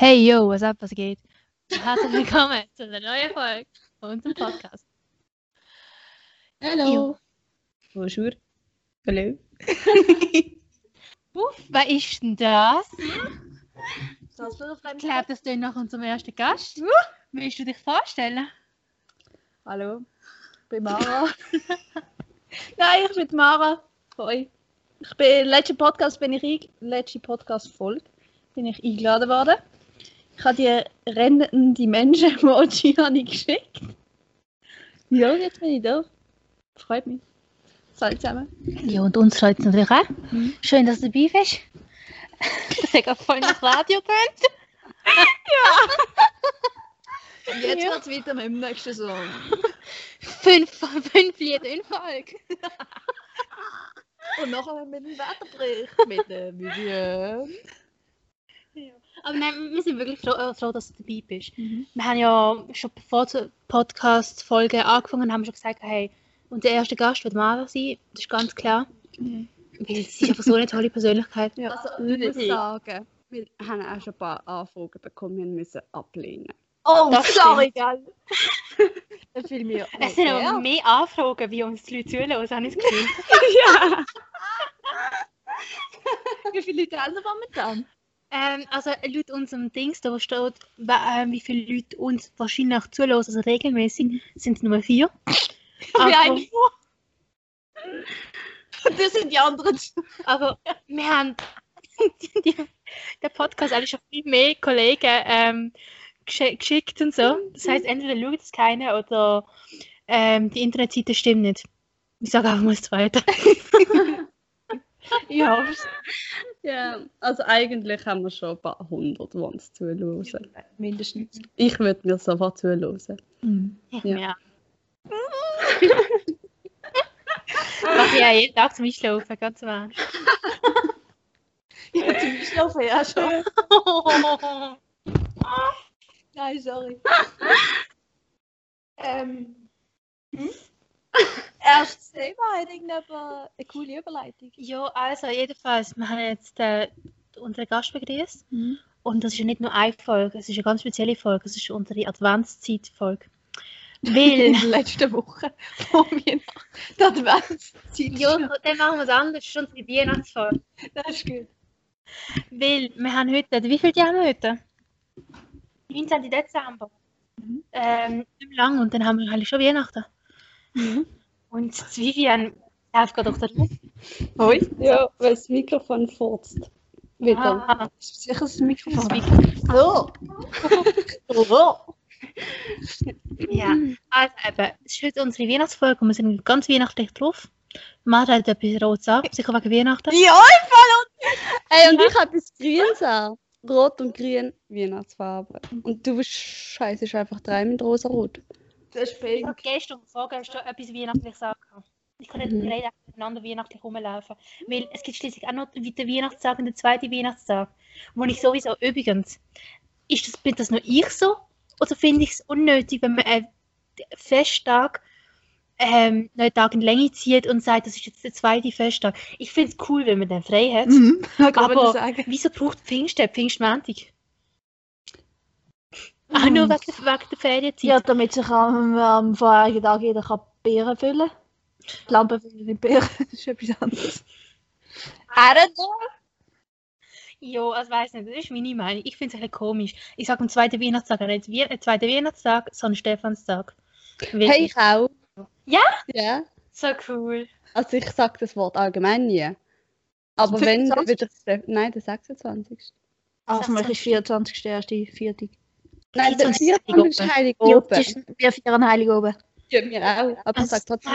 Hey yo, was up, was geht? Herzlich willkommen zu einer neuen Folge von unserem Podcast. Hallo. Bonjour. Hallo. Uff, wer ist denn das? Das Ich glaube, das ist nach unserem ersten Gast. Willst du dich vorstellen? Hallo. Ich bin Mara. Nein, ich bin Mara. Hoi. Ich bin letzten Podcast bin ich letzte Podcast Folge bin ich eingeladen worden. Ich habe die rennenden Menschen Emoji habe ich geschickt. Ja, jetzt bin ich da. Freut mich. Salut zusammen. Ja, und uns freut es natürlich auch. Mhm. Schön, dass du dabei bist. Das hat gerade voll nach Radio tönt. Und jetzt Ja. geht's weiter mit dem nächsten Song. Fünf, fünf Lieder in Folge. Und nachher mit dem Wetterbericht mit der Vivian. Aber nein, wir sind wirklich froh, äh, froh dass du dabei bist. Wir haben ja schon bevor die Podcast-Folge angefangen haben, wir schon gesagt, hey, unser erster Gast wird Mara sein. Das ist ganz klar. Mhm. Weil sie ist einfach so eine tolle Persönlichkeit. Ja, Also, ich muss sagen, wir haben auch schon ein paar Anfragen bekommen, wir müssen ablehnen. Oh, Das sorry, gell? Das fiel mir Es sind aber mehr Anfragen, wie uns die Leute zuhören, habe ich das Gefühl. ja! Wie viele Leute haben wir momentan? Ähm, also laut unserem Dings, da steht, ähm, wie viele Leute uns wahrscheinlich zuhören, also regelmäßig, sind es nur vier. Wie Aber- Und das sind die anderen. Aber wir haben die, der Podcast eigentlich schon viel mehr Kollegen ähm, geschickt und so. Das heißt, entweder schaut es keiner oder ähm, die Internetseite stimmt nicht. Ich sage einfach mal das Zweite. Ja, ja! Also eigentlich haben wir schon ein paar hundert, die uns zuhören. mindestens. Ich würde mir sofort zuhören. Ich Ja. ja. Mache ich ja jeden Tag zum Einschlafen, ganz wahr. Ich bin ziemlich schlafen, ja schon. Nein, sorry. ähm. Hm? Erstes Thema hat irgendjemand eine coole Überleitung. ja, also jedenfalls, wir haben jetzt äh, unseren Gast begrüßt. Und das ist ja nicht nur eine Folge, es ist eine ganz spezielle Folge. Es ist unsere Adventszeit-Folge. Weil, In der letzten Woche vor mir die Adventszeit. ja, dann machen wir es anders, das ist unsere Weihnachtsfolge. das ist gut. Weil wir haben heute, wie viel haben wir heute? 19. Dezember. Mhm. Ähm, nicht mehr lang und dann haben wir eigentlich schon Weihnachten. Und die Vivian läuft gerade der Luft. Hoi. Ja, weil das Mikrofon furzt. Wieder. Ah, Ist sicher das Mikrofon. das Oh. oh. Ja, also eben, es ist heute unsere Weihnachtsfolge und wir sind ganz weihnachtlich drauf. Martha hat etwas Rotes an, sicher wegen Weihnachten. Ja, Ey, und ich habe das Grünes an. Rot und Grün, Weihnachtsfarbe. Und du scheiße einfach drei mit rosa-rot. Das ist Ich habe gestern und vorgestern etwas Weihnachtliches angehabt. Ich kann nicht Mhm. mhm. miteinander weihnachtlich rumlaufen. Weil es gibt schließlich auch noch den Weihnachtstag und den zweiten Weihnachtstag. Wo ich sowieso, übrigens, ist das, bin das nur ich so? Oder finde ich es unnötig, wenn man einen Festtag ähm, einen Tag in Länge zieht und sagt, das ist jetzt der zweite Festtag? Ich finde es cool, wenn man den frei hat. Mhm. Aber-. Wieso braucht Pfingsten Pfingstmontag? Auch nur wegen, der- wegen der Ferienzeit. Ja, damit sich am, am vorherigen Tag jeder kann Beeren füllen Die Lampen füllen nicht Beeren, das ist etwas anderes. Know. Ja, also weiß nicht, das ist meine Meinung. Ich finde es ein komisch. Ich sage am zweiten Weihnachtstag, nicht wie ein zweiter Weihnachtstag, sondern Stefanstag. Weil Hey, ich auch. Ja? Ja. So cool. Also ich sage das Wort allgemein nie. Aber wenn dann 25? wieder der- Nein, der 26. Ah, für mich ist 24. erste Viertig. Nein, der 24. 24. ist Heilig Ja, oben. das wir feiern Heilig oben. Ja, wir auch. Aber ich sage trotzdem.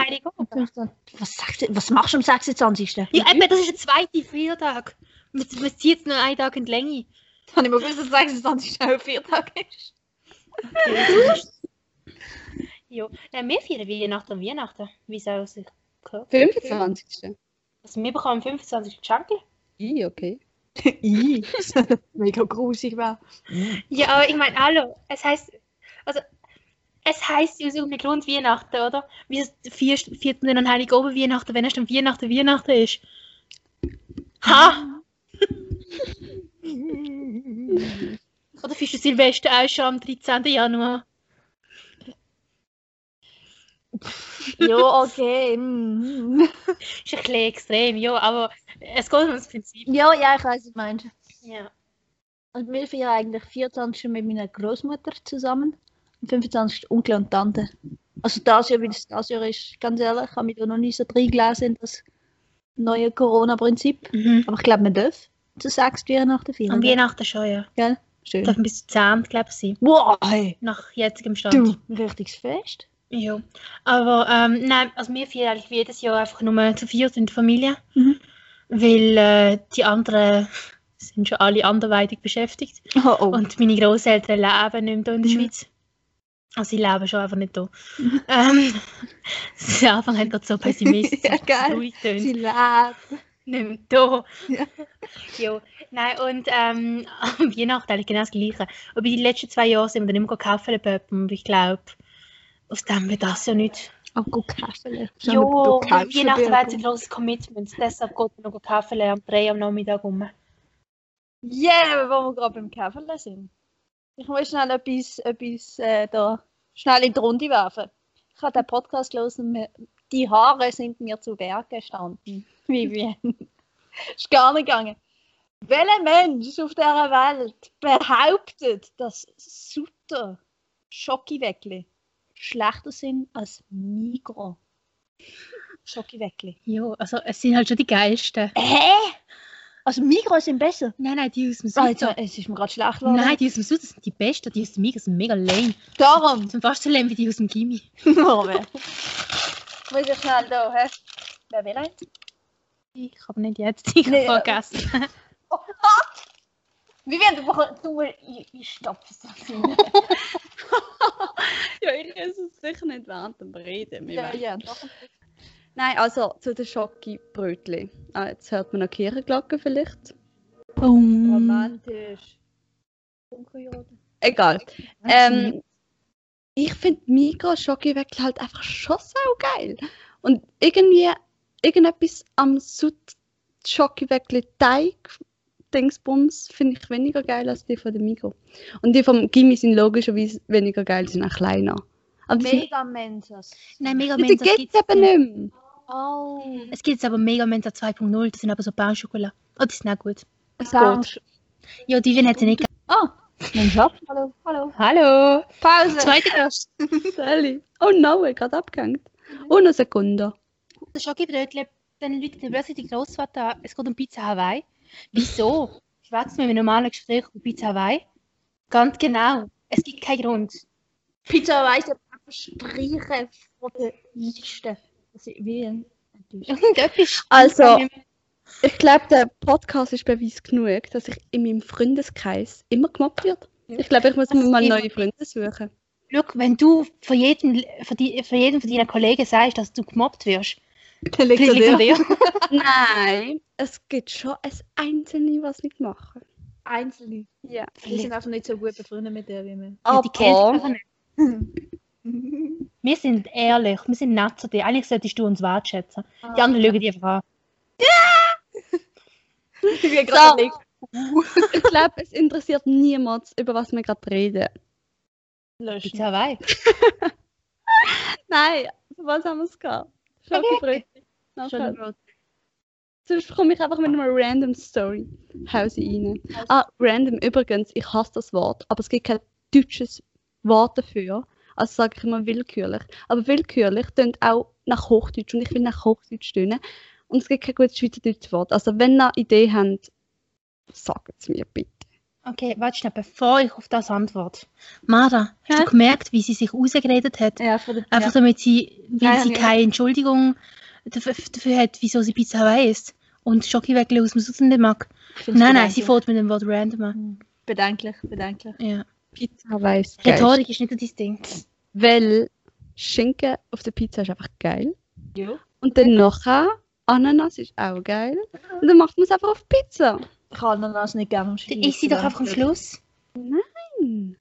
Was, was machst du am 26.? Ja, eben, das ist der zweite Feiertag. Man, man zieht es nur einen Tag in die Länge. Das habe ich mal gewusst, dass 26. ein Viertag ist. Ja, Nein, wir feiern Weihnachten und Weihnachten, wie es auch sich gehört. 25. Also wir bekommen am 25. Geschenke. I, okay. Ih, mega grusig war. Ja, aber ich meine, hallo, es heißt, also, es heißt so mit Grund Weihnachten, oder? Wie es vier, vierten dann Heilig oben Weihnachten, wenn es dann Weihnachten Weihnachten ist. Ha! Oder findest du Silvester auch schon am 13. Januar? Ja, okay. mm. Ist ein bisschen extrem, ja, aber es geht um das Prinzip. Ja, ja, ich weiß, was du meinst. Ja. Und wir feiern eigentlich 24 mit meiner Großmutter zusammen und 25 Onkel und Tante. Also das Jahr, wie das das Jahr ist, ganz ehrlich, habe mich da noch nicht so reingelesen in das neue Corona-Prinzip. Mhm. Aber ich glaube, man darf zu sechs Weihnachten feiern. Am? Weihnachten schon, ja. Gell? Schön. Darf bis zu 10, glaube ich, sein. Wow, hey. Nach jetzigem Stand. du, ein richtiges Fest. Ja. Aber ähm, nein, also wir feiern eigentlich jedes Jahr einfach nur zu viert in der Familie. Mhm. Weil äh, die anderen sind schon alle anderweitig beschäftigt. Oh, oh. Und meine Großeltern leben nicht mehr hier in der Mhm. Schweiz. Also sie leben schon einfach nicht hier. Ähm, am Anfang hat gerade so pessimistisch Ja, geil. Sie lebt. nicht mehr da. Ja. ja. Nein, und ähm, am Weihnachten eigentlich genau das Gleiche. Aber die letzten zwei Jahre sind wir dann immer Kaffee pöppen ich glaube, aus dem wird das ja nicht. Oh, gut, Kaffee. Ja, Weihnachten wäre ein grosses Commitment. Deshalb geht man noch Kaffee am 3 am Nachmittag um. Yeah, wo wir gerade beim Kaffee sind. Ich muss schnell etwas, etwas äh, da schnell in die Runde werfen. Ich habe den Podcast gelesen, die Haare sind mir zu Berg gestanden. Vivian. Ist gar nicht gegangen. Welcher Mensch auf dieser Welt behauptet, dass Sutter Schokiweckli schlechter sind als Migro? Schokiweckli. Ja, also es sind halt schon die geilsten. Hä? Also Migro sind besser? Nein, nein, die aus dem Ah, Süden. es ist mir gerade schlecht geworden. Nein, die aus dem Süden sind die besten. Die aus dem Migros sind mega lame. Darum. Die sind fast so lame wie die aus dem Gimmi. Moment. Muss ich schnell da, hä? Wer will eins? Ich habe nicht jetzt, habe Nee, äh, vergessen. Wie werden du du ich, ich stopfe es. Ja, ich esse es sicher nicht während dem Reden. Ja, wollen- ja, doch. Nein, also zu den Schoki-Brötchen. Ah, jetzt hört man noch Kirchenglocken vielleicht. Boom. Romantisch. Egal. Ähm, ich finde Migros Schokiweckel halt einfach schon sau geil. Und irgendwie irgendetwas am Sud Schokiweckel Teig Dingsbums finde ich weniger geil als die von der Migros. Und die vom Gimmi sind logischerweise weniger geil, sind auch kleiner. Aber Mega Mentos. Nein, Mega die Mensa gibt es eben nicht mehr. Oh. Es gibt jetzt aber Mega Mensa 2.0, das sind aber so Bauschokolade. Oh, die sind auch gut. Es Sound. geht. Ja, die werden jetzt nicht. Ah, mein Schatz. Hallo, hallo. Hallo! Pause. Zweiter Gast. Sally. Oh no, ich gerade abgehängt. Oh, eine Sekunde. Das Schokibrötchen, dann läutet der plötzlich die Großvater an, es geht um Pizza Hawaii. Wieso? Schwätzt mir im normalen Gespräch um Pizza Hawaii? Ganz genau. Es gibt keinen Grund. Pizza weiss einfach streichen von der Liste. Das ist wie ein. Also- Ich glaube, der Podcast ist Beweis genug, dass ich in meinem Freundeskreis immer gemobbt wird. Ich glaube, ich muss mir mal neue Freunde suchen. Schau, wenn du von jedem, von, die, von jedem von deinen Kollegen sagst, dass du gemobbt wirst, Dann liegt an dir. Nein, es gibt schon ein Einzelne, was nicht machen. Einzelne. Ja. Die sind einfach nicht so gut befreundet mit der wie wir. Ja, die nicht. Wir sind ehrlich, wir sind nett zu dir. Eigentlich solltest du uns wertschätzen. Die anderen lügen dich einfach an. Wie gerade liegt. ich glaube, es interessiert niemand, über was wir gerade reden. Löschen. Pizza Hawaii. Nein, was haben wir es gehabt? Schokobrötchen. Entschuldigung. Sonst komme ich einfach mit einer random Story. Hau sie rein. Ah, random übrigens, ich hasse das Wort, aber es gibt kein deutsches Wort dafür. Also sage ich immer willkürlich. Aber willkürlich tönt auch nach Hochdeutsch und ich will nach Hochdeutsch tönen. Und es gibt kein gutes schweizerdeutsches Wort. Also wenn ihr Idee habt, sagt es mir bitte. Okay, warte schnell, bevor ich auf das antworte. Mara, hast du Hä? gemerkt, wie sie sich ausgeredet hat? Ja, von der, Einfach damit sie, weil Ja, sie ja. keine Entschuldigung dafür, dafür hat, wieso sie Pizza Hawaii isst. Und Schokiweckli aus dem nicht mag. Nein, nein, sie fährt mit dem Wort random an. Bedenklich, bedenklich. Ja. Pizza geil. Rhetorik ist nicht so dein Ding. Weil Schinken auf der Pizza ist einfach geil. Ja. Und dann nachher Ananas ist auch geil. Und dann macht man es einfach auf Pizza. Ich kann Ananas nicht gerne am Dann isst sie doch einfach am Schluss. Hm.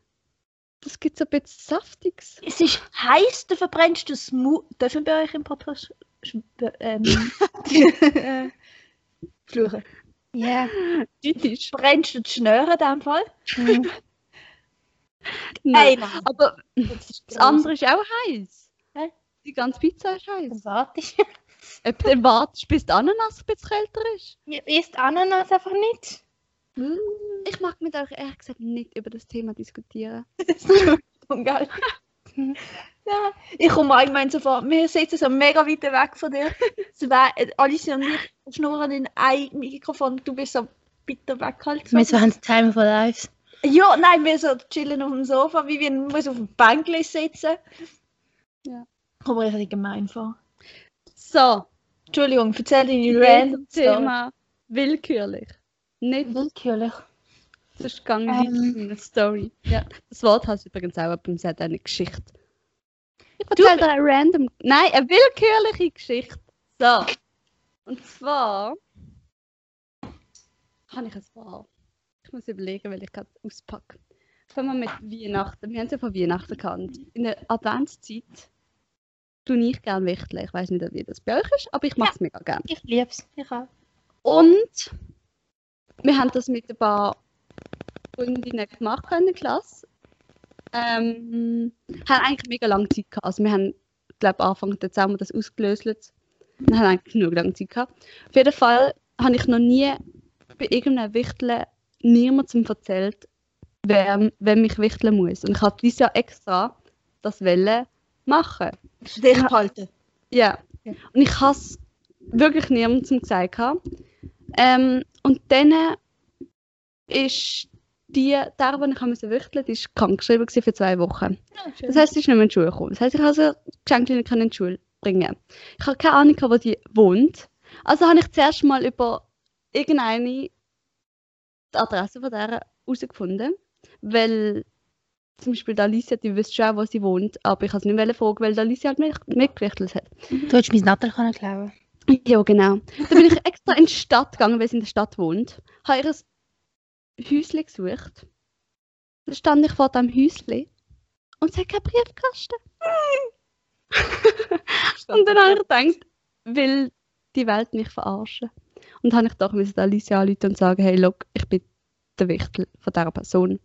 Das gibt so ein bisschen Saftiges. Es ist heiß, du verbrennst du Smoothie. Dürfen wir bei euch im Podcast ähm, äh, fluchen? Ja. Typisch. Brennst du die Schnöre in dem Fall? Nein, nein. aber Das, ist das andere ist auch heiß. Hä? Die ganze Pizza ist heiß. Dann warte ich. Dann wartest, bis die Ananas ein bisschen kälter ist? Ihr isst Ananas einfach nicht. Ich mag mit euch ehrlich gesagt nicht über das Thema diskutieren. Und geil. ja, ich komme allgemein so vor, wir sitzen so mega weit weg von dir. Zwei, äh, Alice und ich schnurren in ein Mikrofon, du bist so bitte weg halt. So. Wir haben das Time for Lives. Ja, nein, wir so chillen auf dem Sofa, wie wir muss auf dem Bänkchen sitzen. Ja. Kommt mir richtig gemein vor. So, Entschuldigung, erzähl deine random. Thema willkürlich. Nicht, Willkürlich. sonst gehe ich Ähm. mit einer Story. Ja, das Wort hast du übrigens auch, es hat eine Geschichte. Ich erzähle dir eine random, nein, eine willkürliche Geschichte. So, und zwar habe ich ein paar. Ich muss überlegen, weil ich gerade auspacke. Fangen wir mit Weihnachten. Wir haben es ja von Weihnachten gehabt. In der Adventszeit tue ich gerne Wichteln. Ich weiß nicht, wie das bei euch ist, aber ich mache es mega gerne. Ich liebe es. Ich auch. Und wir haben das mit ein paar Freundinnen gemacht in der Klasse. Ähm, haben eigentlich mega lange Zeit gehabt. Also wir haben, glaube Anfang Dezember das ausgelöst. Wir haben eigentlich genug lange Zeit gehabt. Auf jeden Fall habe ich noch nie bei irgendeinem Wichteln niemandem erzählt, wer, wer mich wichteln muss. Und ich habe dieses Jahr extra das Welle machen. Dich behalten. Ja. Ja. Und ich habe es wirklich niemandem gesagt. gehabt. Ähm, und dann ist die, der, die ich musste wichteln, die ist krankgeschrieben für zwei Wochen. Das heisst, sie ist nicht mehr in die Schule gekommen. Das heisst, ich habe sie Geschenke nicht in die Schule bringen. Ich habe keine Ahnung, wo die wohnt. Also habe ich zuerst mal über irgendeine die Adresse von der herausgefunden. Weil zum Beispiel die Alicia, die wüsste schon, wo sie wohnt, aber ich habe sie nicht fragen, weil die Alicia halt mit, mitgewichtelt hat. Du hättest mein Nattel können klauen Ja, genau. Dann bin ich extra in die Stadt gegangen, weil sie in der Stadt wohnt. Habe ihr ein Häuschen gesucht. Dann stand ich vor dem Häuschen und sie hat keinen Briefkasten. und dann habe ich gedacht, will die Welt mich verarschen. Und dann habe ich doch müssen Alicia anrufen und sagen, hey, look, ich bin der Wichtel von dieser Person.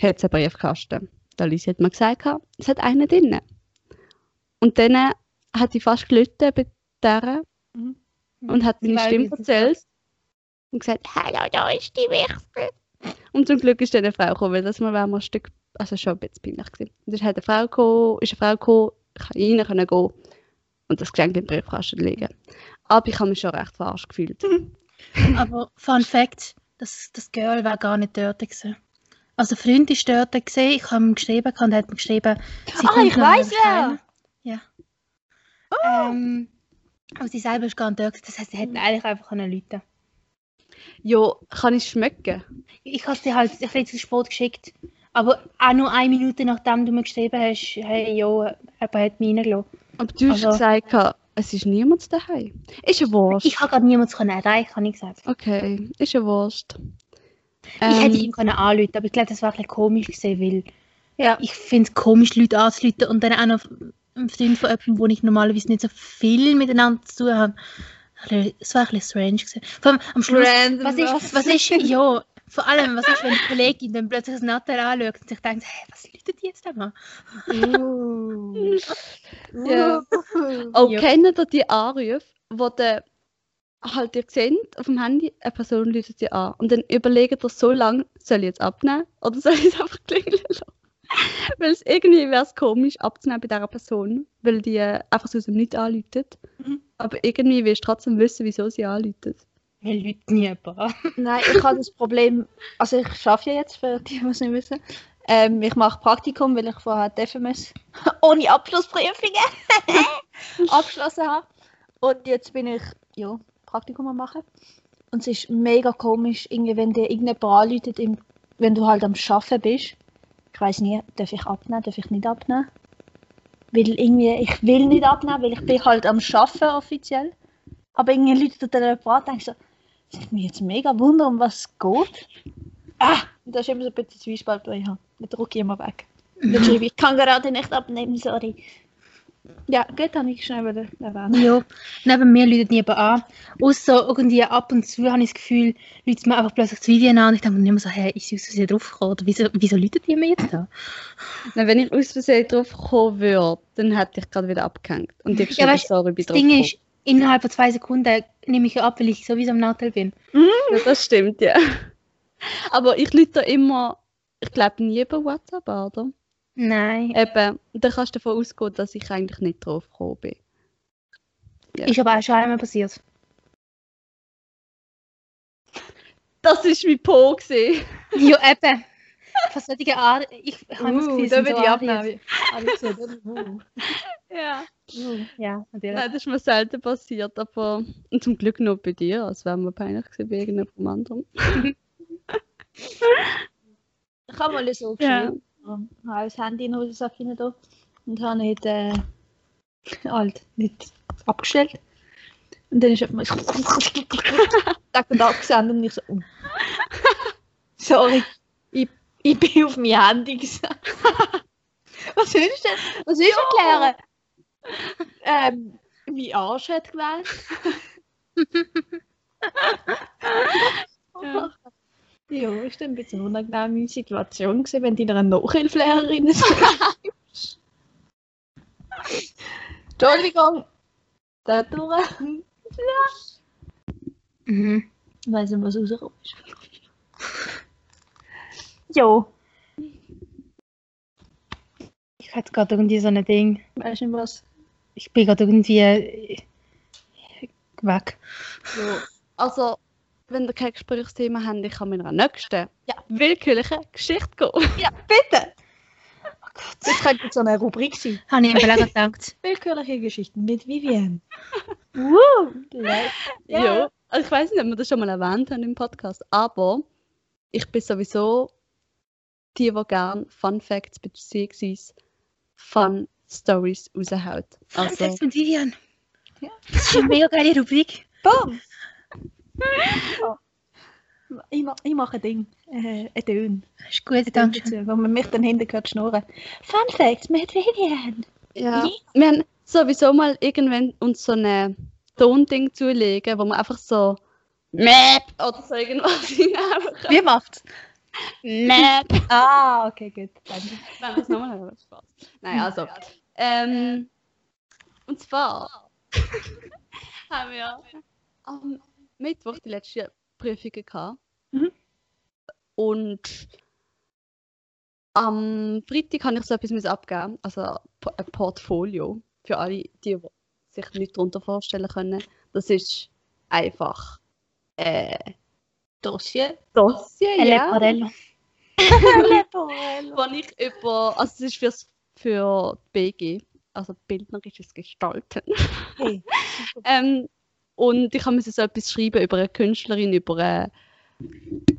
Hat sie einen Briefkasten? Die Alicia hat mir gesagt, es hat einen drin. Und dann hat sie fast gelitten bei dieser Mhm. und hat meine Stimme erzählt und gesagt, hallo, da ist die Wichtel. Und zum Glück ist dann eine Frau gekommen, weil das mal wäre mir ein Stück, also schon ein bisschen peinlich gewesen. Und dann hat eine Frau gekommen, ist eine Frau gekommen, ich konnte rein gehen und das Geschenk im Briefkasten legen. Aber ich habe mich schon recht verarscht gefühlt. Aber Fun Fact, das, das Girl war gar nicht dort. Gewesen. Also Freund ist dort gesehen, ich habe ihm geschrieben und er hat mir geschrieben, sie Ah, ich heim. ja. Ja. Ähm, aber sie selber ist gar nicht dort. gewesen. Das heisst, sie hätten eigentlich einfach können rufen Ja, kann ich schmecken? Ich habe sie halt ich habe zu spät geschickt. Aber auch nur eine Minute nachdem du mir geschrieben hast, hey, jo, jemand hat mich reingelassen. Aber du hast Also- gesagt, es ist niemand daheim. Ist ja Wurst. Ich habe gerade niemanden erreichen, habe ich gesagt. Okay, ist ja Wurst. ich hätte Ähm, ihn können anrufen, aber ich glaube, das war ein bisschen komisch gewesen, weil Ja. ich finde es komisch, Leute anzurufen und dann auch noch ein Freund von jemandem, wo ich normalerweise nicht so viel miteinander zu tun habe. Es war ein bisschen strange gewesen. Vor allem am Schluss, Random was ist, was ist, ja, vor allem, was ist, wenn die Kollegin dann plötzlich das Nattel anschaut und sich denkt, hey, was läutet die jetzt da mal? Uh. Ja. Oh, Ja. kennt ihr die Anrufe, wo der halt ihr seht auf dem Handy, eine Person läutet sie an und dann überlegt ihr so lange, soll ich jetzt abnehmen oder soll ich es einfach klingeln lassen? weil es irgendwie wäre es komisch abzunehmen bei dieser Person, weil die einfach so aus dem Nichts anläutet. Mhm. Aber irgendwie willst du trotzdem wissen, wieso sie anläutet. Wir läuten nie jemanden an. Nein, ich habe das Problem, also ich arbeite ja jetzt, für die, die es nicht wissen. Ähm, ich mache Praktikum, weil ich vorher die FMS ohne Abschlussprüfungen abgeschlossen habe. Und jetzt bin ich ja, Praktikum am machen. Und es ist mega komisch, irgendwie, wenn dir irgendjemand anläutet, im- wenn du halt am Arbeiten bist. Ich weiß nie, darf ich abnehmen, darf ich nicht abnehmen. Weil irgendwie, ich will nicht abnehmen, weil ich bin halt am Arbeiten offiziell. Aber irgendwie läutet dann jemand an denkst so, das nimmt mich jetzt mega Wunder, um was es geht. Ah, das ist immer so ein bisschen Zwiespalt, den ich habe. Dann drücke ich immer weg. Dann schreibe ich, ich kann gerade nicht abnehmen, sorry. Ja, gut, habe ich schnell wieder erwähnt. Ja, neben mir läutet niemand an. Außer irgendwie ab und zu habe ich das Gefühl, läutet mir einfach plötzlich das Video an und ich denke mir immer so, hey, ist aus Versehen draufgekommen? Oder wieso, wieso läutet die mir jetzt da? Na, wenn ich aus Versehen drauf kommen würde, dann hätte ich gerade wieder abgehängt. Und ich Ja, weißt, sorry, bin Das Ding draufgekommen. ist, innerhalb von zwei Sekunden nehme ich ja ab, weil ich sowieso am Nachteil bin. Ja, das stimmt, ja. Aber ich lüte immer, ich glaube nie über WhatsApp an, oder? Nein. Eben, dann kannst du davon ausgehen, dass ich eigentlich nicht drauf gekommen bin. Ja. Ist aber auch schon einmal passiert. Das ist mein Po. Ja, eben. Von solchen Art, ich habe das Uh, Gefühl, da würde so ich abnehmen. Uh. Ja. Uh. Ja, natürlich. Nein, das ist mir selten passiert, aber und zum Glück nur bei dir, als wäre mir peinlich gewesen bei irgendjemandem anderen. Ich habe mal so Ja. geschrieben. Ich habe das Handy in Hosensack rein da und habe nicht, äh, halt, nicht abgestellt. Und dann ist auf mal Tag und Tag gesendet und ich so, oh. sorry, ich, ich bin auf mein Handy gesagt. Was willst du denn? Was willst du erklären? Ähm, mein Arsch hat gewählt. Ja. Ja, ist dann ein bisschen eine unangenehme Situation gewesen, wenn du deiner Nachhilfelehrerin schreibst. Entschuldigung, da durch. Mhm. Ich weiss nicht, was rausgekommen ist. Jo, Ich hatte gerade irgendwie so ein Ding. weißt du nicht was? Ich bin gerade irgendwie äh, weg. Ja. Also, wenn ihr kein Gesprächsthema habt, ich kann mit einer nächsten ja. willkürlichen Geschichte gehen. Ja, bitte! Oh Gott. Das könnte so eine Rubrik sein. Habe ich mir gerade gedacht. Willkürliche Geschichten mit Vivienne. Woo! Ja. Ja. Also ich weiß nicht, ob wir das schon mal erwähnt haben im Podcast, aber ich bin sowieso die, die gerne Fun Facts bzw. Fun Stories raushaut. Also, Sex mit Vivian. Ja. Das ist eine mega geile Rubrik. Boom! Ja. Ich, ma ich mache ein Ding. Äh, ein Ton. Ist gut, danke. Dazu, wo man mich dann hinten hört schnurren. Fun Facts mit Vivienne. ja. Wir haben sowieso mal irgendwann uns so ein Tonding zulegen, wo man einfach so Map oder so irgendwas hineinbekommt. Wie macht's? Map. Ah, okay, gut. Danke. Wenn wir es nochmal Spaß. Nein, also. Ähm, und zwar haben wir am Mittwoch die letzte Prüfung gehabt. Mhm. Und am Freitag habe ich so etwas abgeben, also ein Portfolio für alle, die, sich nicht darunter vorstellen können. Das ist einfach äh, Dossier. Dossier, Elle ja. Parello. wo ich über, also es ist fürs, für BG, also bildnerisches Gestalten. Hey. Ähm, und ich habe so etwas schreiben über eine Künstlerin, über eine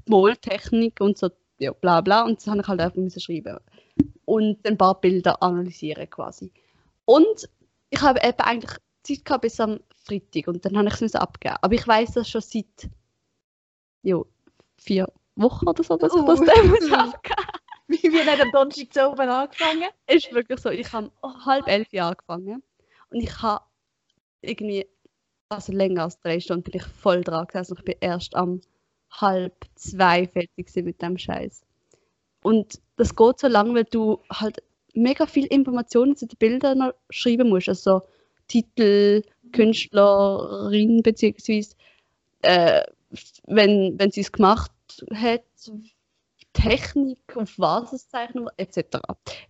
Maltechnik und so, ja, bla bla. Und das habe ich halt einfach müssen schreiben. Und ein paar Bilder analysieren quasi. Und ich habe eben eigentlich Zeit gehabt bis am Freitag und dann habe ich es abgeben. Aber ich weiß das schon seit ja, vier Wochen oder so, dass ich das Uh. dann muss abgeben Vivienne hat am Donnerstag zu oben angefangen. ist wirklich so. Ich habe halb elf Jahre angefangen und ich habe irgendwie, also länger als drei Stunden, bin ich voll dran gesessen. Ich bin erst am halb zwei fertig mit dem Scheiß. Und das geht so lange, weil du halt mega viel Informationen zu den Bildern schreiben musst. Also so Titel, Künstlerin beziehungsweise äh, wenn, wenn sie es gemacht hat, Technik, auf was es zeichnen etc.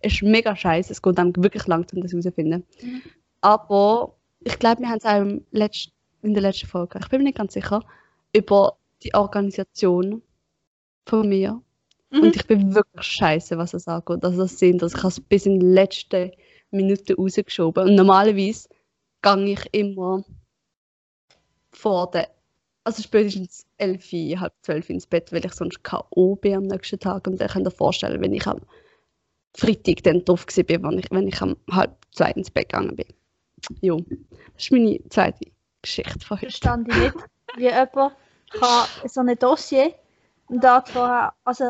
Es ist mega scheiße, es geht einem wirklich langsam, das herauszufinden. Mhm. Aber ich glaube, wir haben es auch im letzt, in der letzten Folge, ich bin mir nicht ganz sicher, über die Organisation von mir. Mhm. Und ich bin wirklich scheiße, was das angeht. Also das sind, dass ich habe es bis in die letzte Minute rausgeschoben. Und normalerweise gehe ich immer vor der, also spätestens elf, halb zwölf ins Bett, weil ich sonst K.O. bin am nächsten Tag. Und ihr könnt euch vorstellen, wenn ich am Freitag dann drauf war, bin, wenn ich, wenn ich am halb zwei ins Bett gegangen bin. Jo, das ist meine zweite Geschichte von heute. Verstand ich nicht, wie jemand kann so ein Dossier einen Tag vorher, also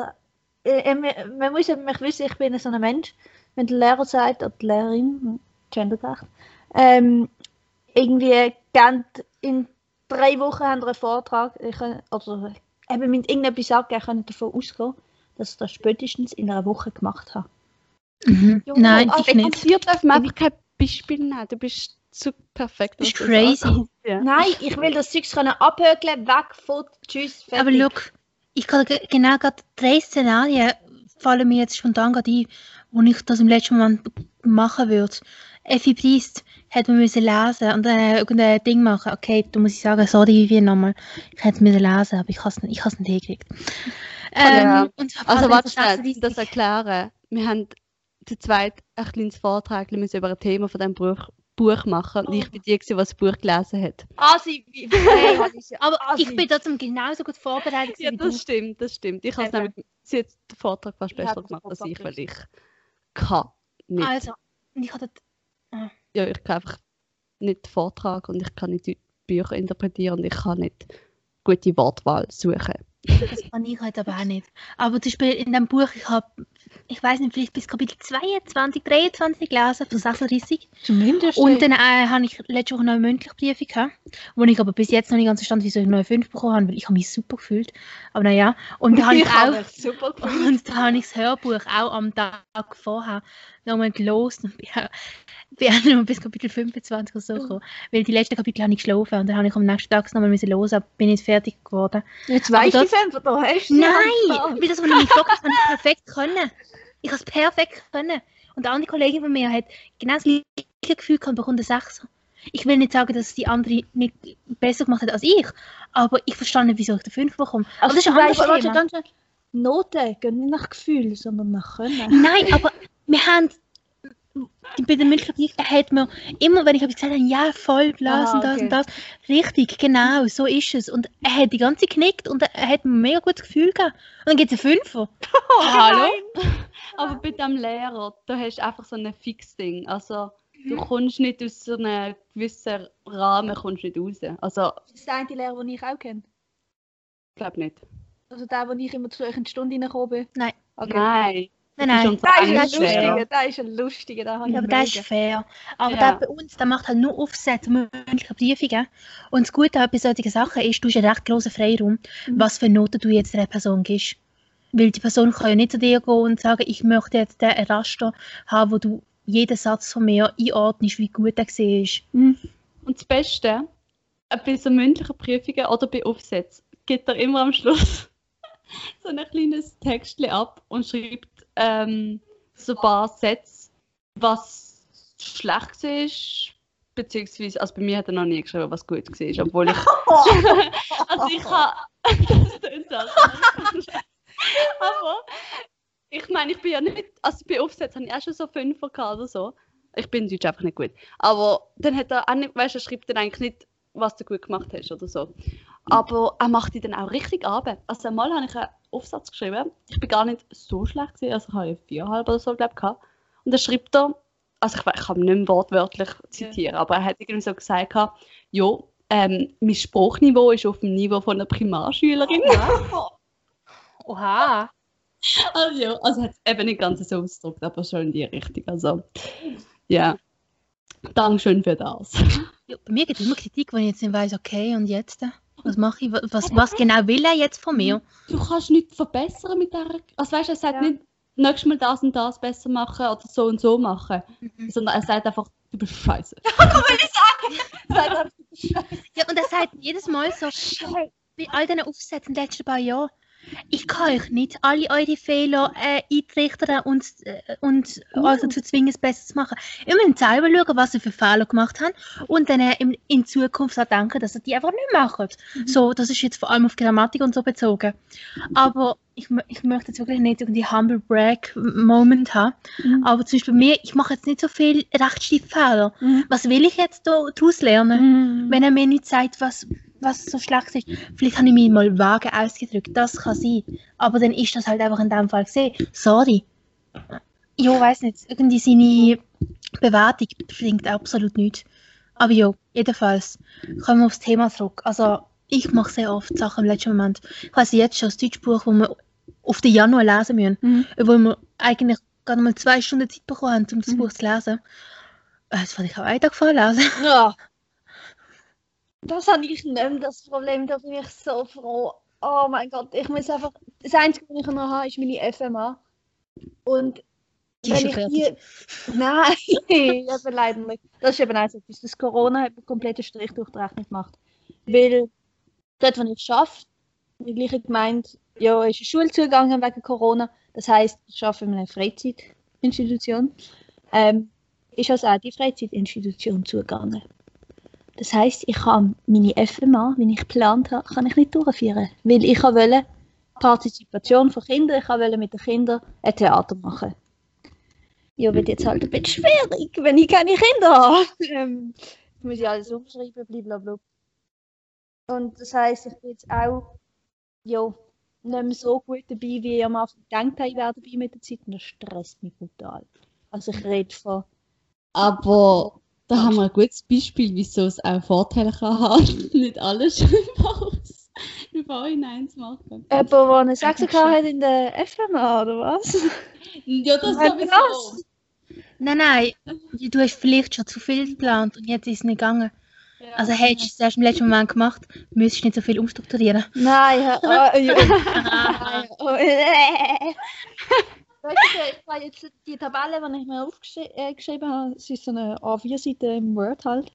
äh, äh, man muss ja mich wissen, ich bin so ein Mensch, wenn der Lehrer sagt, oder die Lehrerin, gendergerecht. Ähm, irgendwie gern in drei Wochen haben wir einen Vortrag, ich, kann- oder eben mit irgendetwas angegeben, können davon ausgehen, dass ich das spätestens in einer Woche gemacht habe. Mhm. Jo, Nein, aber ich Und nicht. dir darf man einfach kein Beispiel nehmen. Du bist zu perfekt. Das ist crazy. Ja. Nein, ich will das Zeugs können abhökeln, weg, fort, tschüss, fertig. Aber look, ich kann ge- genau gerade drei Szenarien fallen mir jetzt spontan gerade ein, wo ich das im letzten Moment machen würde. Effi Priest hätte man müssen lesen und äh, irgendein Ding machen. Okay, da muss ich sagen, sorry, wie nochmal. Ich hätte es müssen lesen, aber ich habe es nicht, ich nicht hingekriegt. Ähm, Ja. Also warte schnell, 36 das erklären. Wir haben zu zweit ein kleines Vortrag müssen über ein Thema von diesem Buch, Buch machen und ich bin die, gewesen, die das Buch gelesen hat. Asi, wie hey, Aber Asi. ich bin trotzdem genauso gut vorbereitet Ja, das stimmt, das stimmt. Ich habe nämlich, sie hat den Vortrag fast besser gemacht als ich, weil ich kann nicht. Also, und ich hatte Ja, ich kann einfach nicht den Vortrag und ich kann nicht die Bücher interpretieren und ich kann nicht gute Wortwahl suchen. Das kann ich halt aber auch nicht. Aber zum Beispiel in dem Buch, ich habe, ich weiß nicht, vielleicht bis Kapitel 22, 23 gelesen, von 36. Zumindest. Und dann äh, habe ich letzte Woche noch eine mündliche Briefe gehabt, wo ich aber bis jetzt noch nicht ganz verstanden wieso ich eine 5 bekommen habe, weil ich habe mich super gefühlt. Aber naja, und da habe ich habe auch, mich super gefühlt. und da habe ich das Hörbuch auch am Tag vorher nochmal gelost und bin, bin auch noch bis Kapitel 25 oder so gekommen. Weil die letzten Kapitel habe ich geschlafen und dann habe ich am nächsten Tag nochmal müssen hören, bin nicht fertig geworden. Jetzt weißt du die Fünfer, da hast du Nein, weil das, was ich mich gefragt habe, habe ich perfekt können. Ich habe es perfekt können. Und eine andere Kollegin von mir hat genau das gleiche Gefühl gehabt bekommt einen Sechser. Ich will nicht sagen, dass die andere nicht besser gemacht hat als ich, aber ich verstehe nicht, wieso ich den Fünfer bekomme. Aber das ist ein anderes Thema. Noten gehen nicht nach Gefühl, sondern nach Können. Nein, aber wir haben bei der Bericht hat man immer, wenn ich etwas gesagt habe, ja, voll, das Aha, und das okay. und das. Richtig, genau, so ist es. Und er hat die ganze Zeit genickt und er hat mir ein mega gutes Gefühl gehabt. Und dann gibt es einen Fünfer. Hallo? Aber bei dem Lehrer, da hast du einfach so ein Fixding. Also Mhm. du kommst nicht aus so einem gewissen Rahmen kommst nicht raus. Also Das ist der eine Lehrer, den ich auch kenne. ich glaube nicht. Also der, wo ich immer zu euch in die Stunde reingekommen bin. Okay. Nein. Nein, das ist nein. unser Der ist ein lustiger, der ist ein lustiger, der habe ich Ja, aber das ist fair. Aber Ja. der bei uns, der macht halt nur Aufsätze, mündliche Prüfungen. Und das Gute bei solchen Sachen ist, du hast einen recht grossen Freiraum, Mhm. was für Noten du jetzt der Person gibst. Weil die Person kann ja nicht zu dir gehen und sagen, ich möchte jetzt den Raster haben, wo du jeden Satz von mir einordnest, wie gut er war. Und das Beste, äh, bei so mündlichen Prüfungen oder bei Aufsätzen, gibt er immer am Schluss so ein kleines Textchen ab und schreibt ähm, so ein paar Sätze, was schlecht war, beziehungsweise, also bei mir hat er noch nie geschrieben, was gut war, obwohl ich, also ich habe, das klingt so, als wäre ich- aber ich meine, ich bin ja nicht, also bei Aufsätzen habe ich auch schon so Fünfer gehabt oder so. Ich bin in Deutsch einfach nicht gut. Aber dann hat er auch nicht, weißt du, er schreibt dann eigentlich nicht, was du gut gemacht hast oder so. Aber er macht die dann auch richtig ab. Also einmal habe ich einen Aufsatz geschrieben. Ich bin gar nicht so schlecht gewesen, also ich habe ja viereinhalb oder so, glaube ich, gehabt. Und dann schreibt er, also ich, ich kann nicht wortwörtlich zitieren, aber er hat irgendwie so gesagt, ja, ähm, mein Spruchniveau ist auf dem Niveau von einer Primarschülerin. Oha. Also, ja, also hat es eben nicht ganz so ausgedrückt, aber schon in die Richtung. Also, ja. Dankeschön für das. Ja, bei mir gibt es immer Kritik, wenn ich jetzt nicht weiss, okay, und jetzt? Was mache ich? Was, was genau will er jetzt von mir? Du kannst nichts verbessern mit der. Also, weißt du, er sagt Ja. nicht, nächstes Mal das und das besser machen oder so und so machen, Mhm. sondern er sagt einfach, du bist scheiße. Ja, und er sagt jedes Mal so, bei all diesen Aufsätzen in den letzten paar Jahren, ich kann euch nicht alle eure Fehler äh, eintrichtern und, äh, und euch dazu zwingen, es besser zu machen. Ihr müsst selber schauen, was ihr für Fehler gemacht habt und dann äh, in, in Zukunft auch denken, dass ihr die einfach nicht macht. So, das ist jetzt vor allem auf Grammatik und so bezogen. Aber ich, ich möchte jetzt wirklich nicht irgendwie Humble Brag Moment haben. Mhm. Aber zum Beispiel bei mir, ich mache jetzt nicht so viel Rechtschreibfehler. Mhm. Was will ich jetzt da daraus lernen? wenn er mir nicht sagt, was, was so schlecht ist. Vielleicht habe ich mich mal vage ausgedrückt, das kann sein. Aber dann ist das halt einfach in dem Fall gesehen. Sorry. Ja, weiß nicht. Irgendwie seine Bewertung bringt absolut nichts. Aber ja, jedenfalls. Kommen wir aufs Thema zurück. Also, ich mache sehr oft Sachen im letzten Moment. Ich weiß jetzt schon das Deutschbuch, das wir auf den Januar lesen müssen. Mhm. Obwohl wir eigentlich gerade mal zwei Stunden Zeit bekommen haben, um das Mhm. Buch zu lesen. Äh, Das wollte ich auch einen Tag vorlesen. Ja. Das habe ich nicht mehr, das Problem, da bin ich so froh. Oh mein Gott, ich muss einfach. Das Einzige, was ich noch habe, ist meine FMA. Und Die wenn ich die. Nein, eben leider nicht. Das ist eben eins etwas. Das Corona hat einen kompletten Strich durch die Rechnung gemacht. Weil dort, wo ich arbeite, die gleiche gemeint, ja, ist eine Schule zugegangen wegen Corona. Das heisst, ich arbeite in einer Freizeitinstitution. Ähm, ist also auch die Freizeitinstitution zugegangen. Das heisst, ich kann meine FMA, wie ich geplant habe, kann ich nicht durchführen. Weil ich wollte Partizipation von Kindern, ich wollte mit den Kindern ein Theater machen. Ja, wird jetzt halt ein bisschen schwierig, wenn ich keine Kinder habe. Ähm, jetzt muss ich alles umschreiben, blablabla. Und das heisst, ich bin jetzt auch ja, nicht mehr so gut dabei, wie ich am Anfang gedacht habe, ich wäre dabei mit der Zeit. Und das stresst mich brutal. Also ich rede von Aber da haben wir ein gutes Beispiel, wieso es auch Vorteile kann haben. Nicht alles schon im Haus im Vorhinein zu machen. jemand, der eine 6 hat in der FMA, oder was? Ja, das Was? sowieso. Nein, nein, du hast vielleicht schon zu viel geplant und jetzt ist es nicht gegangen. Also hättest du es erst im letzten Moment gemacht, müsstest du nicht so viel umstrukturieren. Nein, ja, oh, ja. Weißt du, ich habe jetzt die Tabelle, die ich mir aufgeschrieben äh, habe, es ist so eine A4-Seite im Word halt.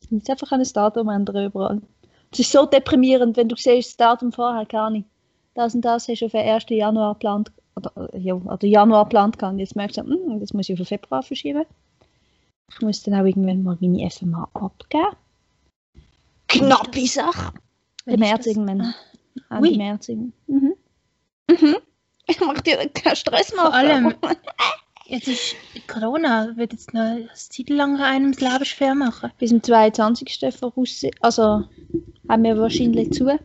Ich muss einfach ein Datum ändern überall. Es ist so deprimierend, wenn du siehst, das Datum vorher gar nicht. Das und das hast du auf den 1. Januar geplant, oder, ja, oder Januar geplant gehabt. Jetzt merkst du, hm, das muss ich auf Februar verschieben. Ich muss dann auch irgendwann mal meine FMA abgeben. Knappe Sache. Im März irgendwann. Ende. März irgendwann. Mhm. Mhm. Ich mach dir keinen Stress machen. Vor allem, jetzt ist Corona, wird jetzt noch eine Zeit lang einem das Leben schwer machen. Bis zum 22. voraus. Also haben wir wahrscheinlich zu.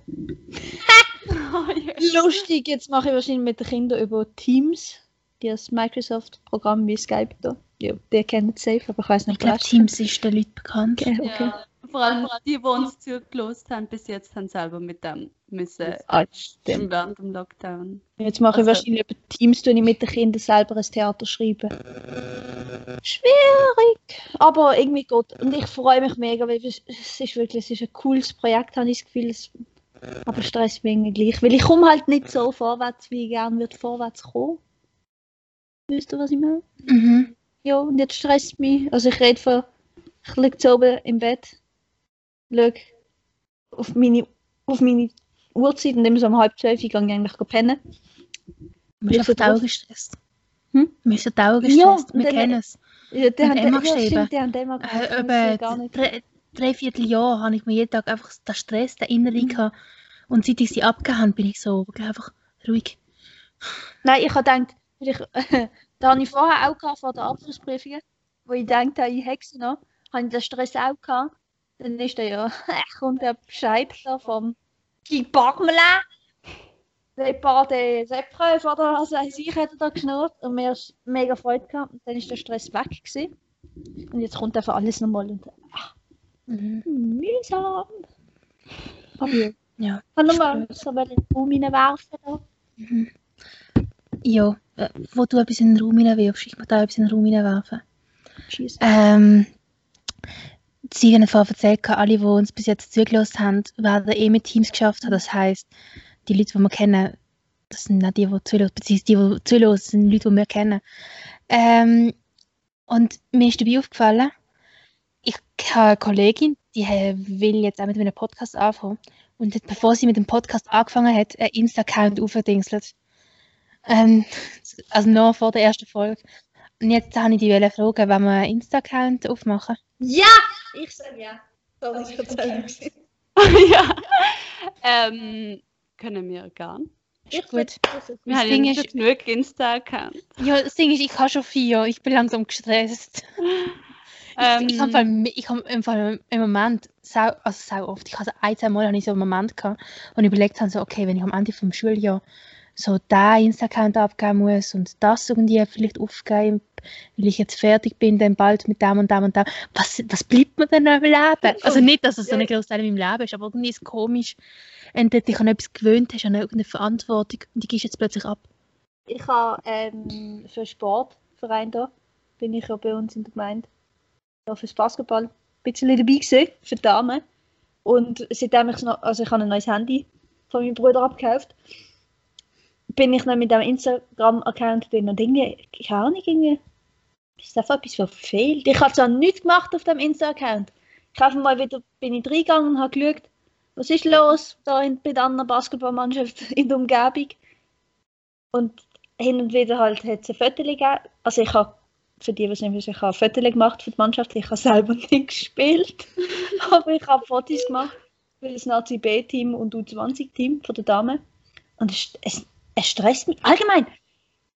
Lustig, jetzt mache ich wahrscheinlich mit den Kindern über Teams. Das Microsoft-Programm wie Skype da. Ja, der kennt es safe, aber ich weiß Ich nicht, glaube, was. Teams ist den Leuten bekannt. Okay, okay. Ja, vor allem die, die uns zugelost haben, bis jetzt haben selber mit dem müssen Ah, stimmt. während dem Lockdown. Jetzt mache ich Also- wahrscheinlich über Teams, tue ich mit den Kindern selber ein Theater schreiben. Schwierig, aber irgendwie gut. Und ich freue mich mega, weil es ist wirklich es ist ein cooles Projekt, habe ich das Gefühl. Es, aber stresst mich irgendwie gleich, weil ich komme halt nicht so vorwärts, wie ich gerne würde vorwärts kommen. Weißt du, was ich meine? Mhm. Ja, und jetzt stresst es mich. Also ich rede von, ich liege oben im Bett, schaue auf meine, auf meine Uhrzeit und immer so um halb zwölf gehe ich eigentlich pennen. Auf die Augen gestresst. Hm? Die Augen Ja, gestresst. und Wir kennen es. Ja, die haben ja, geschrieben. stimmt, haben Emma Äh, drei, dreiviertel Jahr habe ich mir jeden Tag einfach den Stress, den inneren Mhm. Und seit ich sie abgegeben habe, bin ich so einfach ruhig. Nein, ich habe gedacht, ich, da habe ich vorher auch gehabt, vor der Abschlussprüfungen, wo ich dachte, ich hexe noch, habe ich den Stress auch gehabt. Dann ist der ja, kommt der Bescheid da vom Parmela. Der paar der Seppprüfe oder was weiß ich, hat er da geschnurrt und mir ist mega Freude gehabt. Und dann ist der Stress weg gewesen. Und jetzt kommt einfach alles nochmal und Mhm. mühsam. Aber ja. Kann nochmal so mal in den Raum reinwerfen da. Mhm. Ja, äh, wo du etwas in den Raum hineinwirfst, ich muss da etwas in den Raum. Schiessen. Ähm, Sie haben vorhin erzählt, alle, die uns bis jetzt zugelassen haben, werden eh mit Teams geschafft haben. Das heisst, die Leute, die wir kennen, das sind nicht die, die zulassen, beziehungsweise die, die zulassen, sind Leute, die wir kennen. Ähm, und mir ist dabei aufgefallen, ich habe eine Kollegin, die will jetzt auch mit einem Podcast anfangen. Und hat, bevor sie mit dem Podcast angefangen hat, einen Insta-Account aufgedingselt. Ähm, also noch vor der ersten Folge. Und jetzt habe ich die wollen fragen, wenn wir einen Insta-Account aufmachen. Ja! Ich sage ja. Sorry, ich erzähle ja. Ähm, können wir gern. Ich gut. Wir Das haben Ding ja ist- nicht genug Insta-Account. Ja, das Ding ist, ich habe schon vier, ich bin langsam gestresst. Ähm, ich habe ich habe im, Fall im Moment, sau, also sau oft, ich habe ein, zwei Mal habe ich so einen Moment gehabt, und überlegt habe, so, okay, wenn ich am Ende vom Schuljahr so da Insta-Account abgeben muss und das irgendwie vielleicht aufgeben, weil ich jetzt fertig bin, dann bald mit dem und dem und dem, was, was bleibt mir denn noch im Leben? Also nicht, dass es so ein grosser Teil in meinem Leben ist, aber irgendwie ist es komisch, wenn du dich an etwas gewöhnt hast, an irgendeine Verantwortung und die gehst jetzt plötzlich ab. Ich habe ähm, für einen Sportverein da, bin ich ja bei uns in der Gemeinde. fürs Basketball ein bisschen dabei gewesen, für die Damen. Und seitdem ich noch, also ich habe ein neues Handy von meinem Bruder abgekauft, bin ich dann mit dem Instagram-Account drin und irgendwie, keine Ahnung, irgendwie, ist einfach etwas verfehlt. Ich habe zwar nichts gemacht auf dem Insta-Account. Ich habe mal wieder, bin ich reingegangen und habe geschaut, was ist los da in, bei der anderen Basketballmannschaft in der Umgebung. Und hin und wieder halt hat es ein Foto gegeben. Also ich habe, für die, was nicht wissen, ich habe ein Foto gemacht für die Mannschaft. Ich habe selber nicht gespielt, aber ich habe Fotos gemacht für das Nazi B-Team und U20-Team von der Dame. Und es, es, es stresst mich. Allgemein,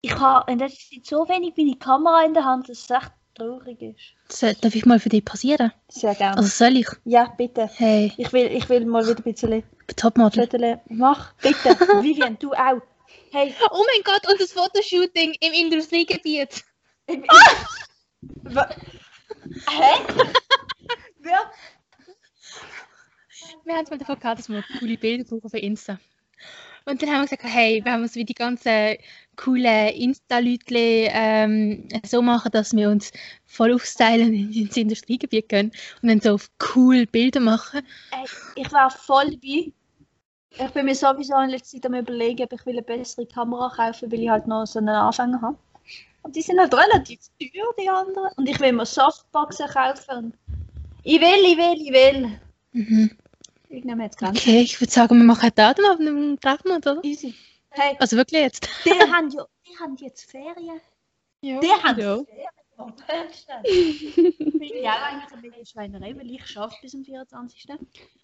ich habe in letzter Zeit so wenig meine Kamera in der Hand, dass es echt traurig ist. So, darf ich mal für dich passieren? Sehr gerne. Also soll ich? ja, bitte. Hey, Ich will, ich will mal wieder ein bisschen Topmodel. Mach, bitte. Vivian, du auch. Hey, Oh mein Gott, und das Fotoshooting im Industriegebiet. ich, Wa- Hä? Wer? Wir haben es mal davon gehabt, dass wir coole Bilder brauchen für Insta. Und dann haben wir gesagt, hey, wir haben uns wie die ganzen coolen Insta-Leute ähm, so machen, dass wir uns voll aufstylen und ins Industriegebiet gehen und dann so auf cool Bilder machen. Ey, ich war voll dabei. Ich bin mir sowieso in letzter Zeit am überlegen, ob ich will eine bessere Kamera kaufen weil ich halt noch so einen Anfänger habe. Und die sind halt relativ teuer, die anderen. Und ich will mir Softboxen kaufen. Ich will, ich will, ich will. Mhm. Irgendwann hat es Grenzen. Okay, ich würde sagen, wir machen ein Datum auf einem Treffen, oder? Easy. Hey, Also wirklich jetzt? die haben ja, die haben jetzt Ferien. Ja. Die haben Ja. Ferien. Bin ich auch eigentlich ein bisschen Schweinerei, weil ich schaffe bis zum 24.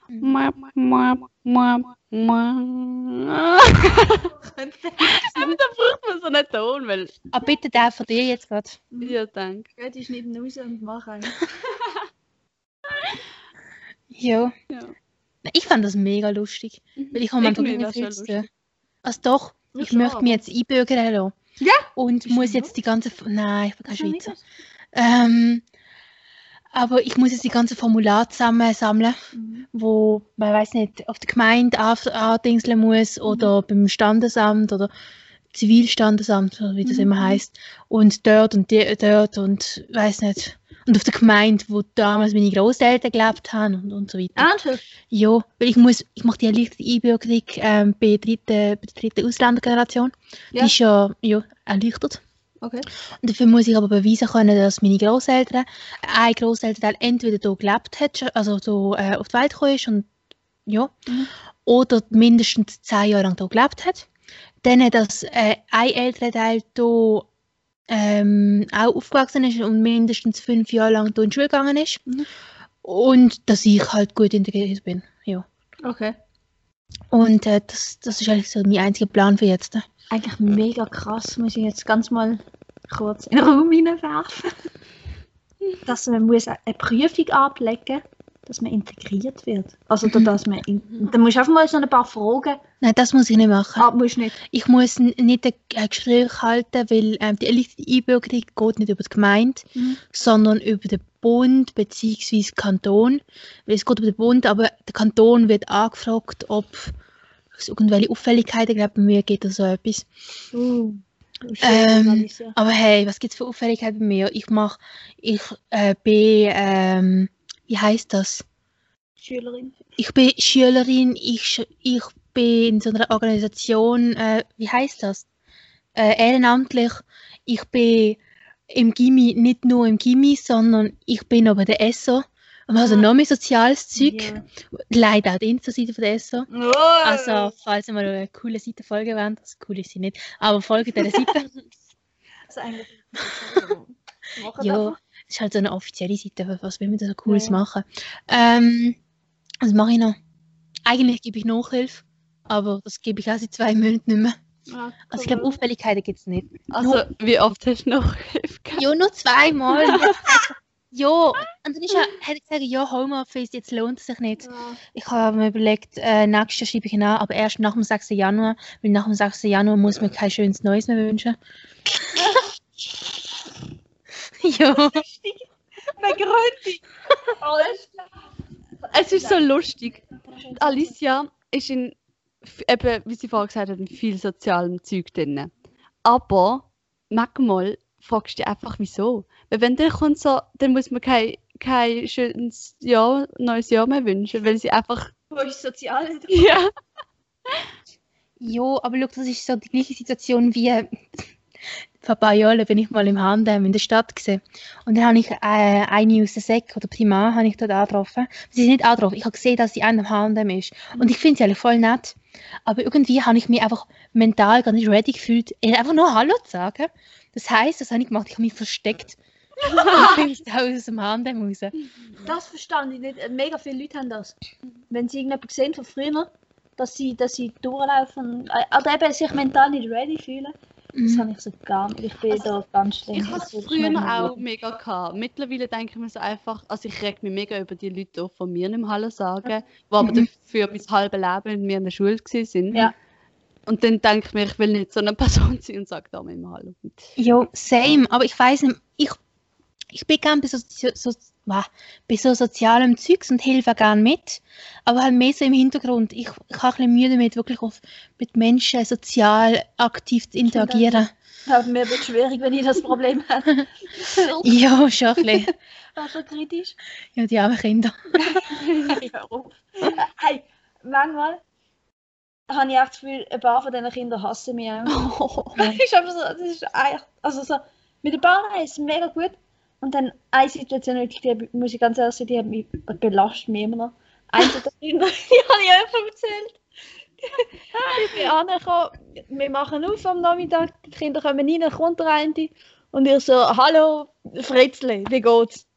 Mua, mua, mua, mua. Aber da braucht man so einen Ton, weil. Aber bitte der von dir jetzt gerade. Ja, danke. Gut, ich schneide raus und mache einen. Ja. Ja. Ich fand das mega lustig. Weil ich habe zu tun. Also doch, Ja, ich schon, möchte mich jetzt einbürgern lassen. Ja? Und Bist muss jetzt die ganze... Nein, ich bin kein Schweizer. Ähm, aber ich muss jetzt die ganze Formulare zusammensammeln, Mhm. wo man weiß nicht, auf der Gemeinde an- andingseln muss oder beim Standesamt oder Zivilstandesamt, wie das Mhm. immer heißt. Und dort und die, dort und weiß nicht. Und auf der Gemeinde, wo damals meine Großeltern gelebt haben und, und so weiter. Ernsthaft? Ja, weil ich muss, ich mache die erleichterte Einbürgerung ähm, bei, der dritten, bei der dritten Ausländergeneration. Ja. Die ist ja, ja erleichtert. Okay. Und dafür muss ich aber beweisen können, dass meine Großeltern, ein Großelternteil entweder hier gelebt hat, also so äh, auf die Welt gekommen ist und ja, Mhm. oder mindestens zehn Jahre lang hier gelebt hat. Dann, dass äh, ein Elternteil hier ähm, auch aufgewachsen ist und mindestens fünf Jahre lang in die Schule gegangen ist. Mhm. Und dass ich halt gut integriert bin. Ja. Okay. Und äh, das, das ist eigentlich so mein einziger Plan für jetzt. Eigentlich mega krass, muss ich jetzt ganz mal kurz in den Raum hineinwerfen. Dass man muss eine Prüfung ablegen dass man integriert wird. Also, dass man. In, dann musst du einfach mal so ein paar Fragen. Nein, das muss ich nicht machen. Ah, musst nicht. Ich muss nicht ein ein Gespräch halten, weil ähm, die erleichterte Einbürgerung geht nicht über die Gemeinde, Mhm. sondern über den Bund bzw. Kanton. Weil es geht über den Bund, aber der Kanton wird angefragt, ob es irgendwelche Auffälligkeiten gibt. Bei mir geht das so etwas. Uh, Ähm, Aber hey, was gibt es für Auffälligkeiten bei mir? Ich mache, ich äh, bin, ähm, wie heißt das? Schülerin. Ich bin Schülerin, ich, ich bin in so einer Organisation, äh, wie heißt das? Äh, ehrenamtlich. Ich bin im Gimmi, nicht nur im Gimmi, sondern ich bin auch bei der ESSO. Also Ah. noch mehr soziales Zeug. Ja. Leider auch die Insta-Seite von der ESSO. Oh. Also, falls ihr mal eine coole Seite folgen wollt, das cool ist sie nicht, aber folgt dieser Seite. Also eigentlich. Ja, das ist halt so eine offizielle Seite, was will man da so Cooles Ja. machen? Ähm, was mache ich noch? Eigentlich gebe ich Nachhilfe, aber das gebe ich auch seit zwei Monaten nicht mehr. Ah, Also ich glaube. Auffälligkeiten gibt es nicht. Also, wie oft hast du noch Hilfe gehabt? Ja, nur zweimal. ja, und dann ist ja, hätte ich gesagt, ja, Homeoffice, jetzt lohnt es sich nicht. Ja. Ich habe mir überlegt, äh, nächstes Jahr schreibe ich ihn an, aber erst nach dem 6. Januar, weil nach dem 6. Januar muss man kein schönes Neues mehr wünschen. ja. Begründung. Alles klar. Es ist so lustig. Alicia ist in, eben, wie sie vorher gesagt hat, in viel sozialem Zeug drin. Aber manchmal fragst du dich einfach, wieso. Weil wenn dann kommt so, dann muss man kein kein schönes Jahr, neues Jahr mehr wünschen, weil sie einfach. Wo ist sozial? Ja. Ja, aber schau, das ist so die gleiche Situation wie vor ein paar Jahren bin ich mal im Handem in der Stadt gesehen und dann habe ich äh, eine aus der Sek oder Primar habe ich dort angetroffen. Sie ist nicht angetroffen, ich habe gesehen, dass sie an dem Handem ist und ich finde sie eigentlich voll nett. Aber irgendwie habe ich mich einfach mental gar nicht ready gefühlt, einfach nur Hallo zu sagen. Das heisst, das habe ich gemacht, ich habe mich versteckt. bin aus dem Handem raus. Das verstand ich nicht. Mega viele Leute haben das. Wenn sie irgendjemanden sehen von früher, dass sie, dass sie durchlaufen äh, oder eben sich mental nicht ready fühlen. Das Mhm. habe ich so gar nicht. Ich bin da ganz schlimm. Ich hatte Das es früher auch mega gehabt. Mittlerweile denke ich mir so einfach, also ich reg mich mega über die Leute auf, die mir nicht mehr Hallo sagen, die aber Mhm. dafür mein halbes Leben mit mir in der Schule waren. Ja. Und dann denke ich mir, ich will nicht so eine Person sein und sage da immer Hallo. Ja, same. Aber ich weiß nicht, ich, ich bin gerne bei so, so, bei so sozialem Zeugs und helfe gerne mit. Aber halt mehr so im Hintergrund. Ich, ich habe ein bisschen Mühe damit, wirklich auf, mit Menschen sozial aktiv zu interagieren. Aber mir wird schwierig, wenn ich das Problem habe. Ja, schon ein bisschen. Das ist schon kritisch. Ja, die armen Kinder. Hey, manchmal habe ich auch das Gefühl, ein paar von diesen Kindern hassen mich auch. ich habe so, das ist echt, also so, mit ein paar ist es mega gut. Und dann eine Situation, wirklich, die muss ich ganz ehrlich sagen, die hat mich, belastet mich immer noch. Der Kinder, die habe ich schon erzählt. ich bin angekommen, wir machen auf am Nachmittag, die Kinder kommen rein, kommt der eine und ich so, hallo Fritzli, wie geht's?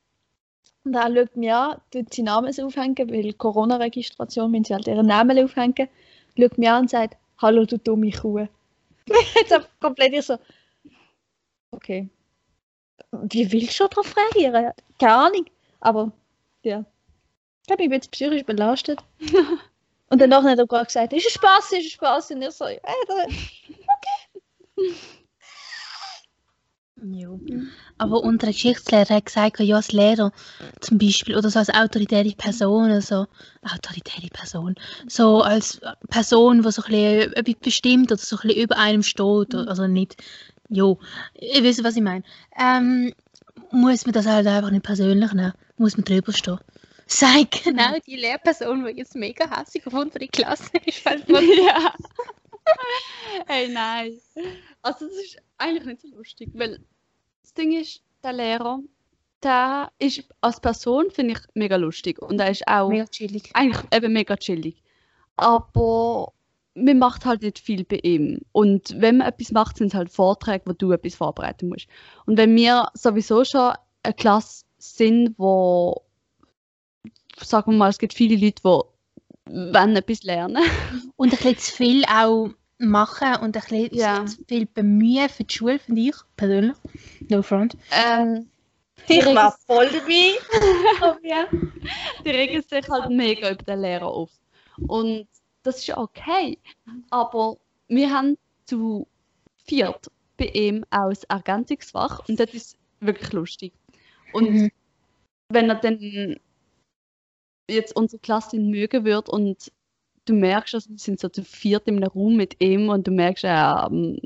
Und er schaut mich an, tut seinen Namen aufhängen, weil Corona-Registration müssen sie halt ihren Namen aufhängen. Schaut mich an und sagt, hallo du dumme Kuh. Jetzt komplett ich so, okay. Wie willst du darauf reagieren? Keine Ahnung. Aber, ja. Ich glaube, ich bin jetzt psychisch belastet. Und danach hat er gerade gesagt, ist ein Spaß, ist ein Spaß. Und ich so, äh, da- Ja. Aber unsere Geschichtslehrer hat gesagt, ja, als Lehrer zum Beispiel, oder so als autoritäre Person, also autoritäre Person, so als Person, die so ein bisschen etwas bestimmt oder so ein bisschen über einem steht, oder- also nicht, jo, ihr wisst, was ich meine, ähm, muss man das halt einfach nicht persönlich nehmen, muss man drüber stehen. Sei genau die Lehrperson, die jetzt mega hässlich auf unsere Klasse ist, weil ja. hey, nein. Also das ist eigentlich nicht so lustig, weil das Ding ist, der Lehrer, der ist als Person, finde ich, mega lustig. Und er ist auch mega chillig. eigentlich eben mega chillig. Aber man macht halt nicht viel bei ihm. Und wenn man etwas macht, sind es halt Vorträge, wo du etwas vorbereiten musst. Und wenn wir sowieso schon eine Klasse sind, wo, sagen wir mal, es gibt viele Leute, die wollen etwas lernen. Und ein bisschen zu viel auch machen und ein bisschen Ja. zu viel bemühen für die Schule, finde ich, persönlich. No front. Ähm, Ich war voll dabei. Aber ja. die regen sich halt mega über den Lehrer auf. Und das ist ja okay. Aber wir haben zu viert bei ihm auch das Ergänzungsfach und das ist wirklich lustig. Und Mhm. wenn er dann jetzt unsere Klasse mögen wird und du merkst, also wir sind so zu viert einem Raum mit ihm und du merkst, er ähm,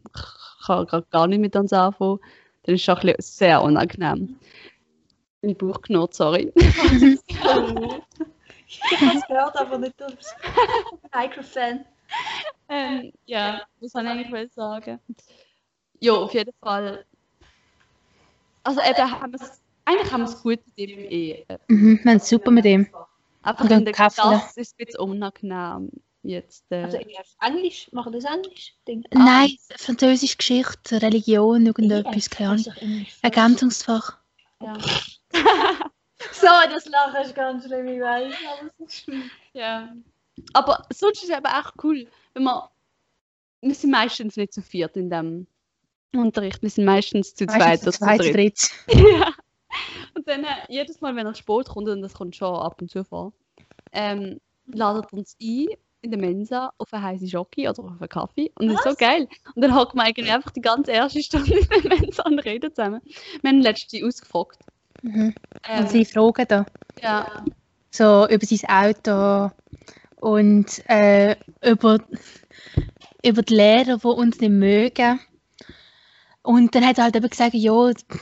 kann gerade gar nicht mit uns anfangen, dann ist es bisschen sehr unangenehm. Mein Bauch knurrt, sorry. Ich habe es gehört, aber nicht aufs Microfan. Ähm, ja, was soll ich eigentlich sagen? Ja, auf jeden Fall. Also eben haben wir es, eigentlich haben wir es gut mit dem eh. äh, Mhm, wir haben es super mit ihm. Einfach in der Kaffee. Klasse ist es ein bisschen unangenehm jetzt. Äh, Also Englisch, machen das Englisch? Ding. Nein, Französisch, Geschichte, Religion, irgendetwas, keine Ahnung. Ergänzungsfach. Ja. so, das Lachen ist ganz schlimm, ich weiß. Aber es ist schlimm. ja. Aber sonst ist es eben echt cool, wenn man. Wir sind meistens nicht zu viert in dem Unterricht, wir sind meistens zu zweit oder zu zweit, zu dritt. dritt. ja. Und dann äh, jedes Mal, wenn er Sport kommt, und das kommt schon ab und zu vor, ähm, ladet er uns ein in der Mensa auf eine heiße Schoki oder auf einen Kaffee. Und das ist so geil. Und dann hocken wir eigentlich einfach die ganze erste Stunde in der Mensa und reden zusammen. Wir haben letztens ausgefragt. Mhm. Ähm, Und sie fragen da ja, so über sein Auto und äh, über, über die Lehrer, die uns nicht mögen. Und dann hat er halt eben gesagt, ja,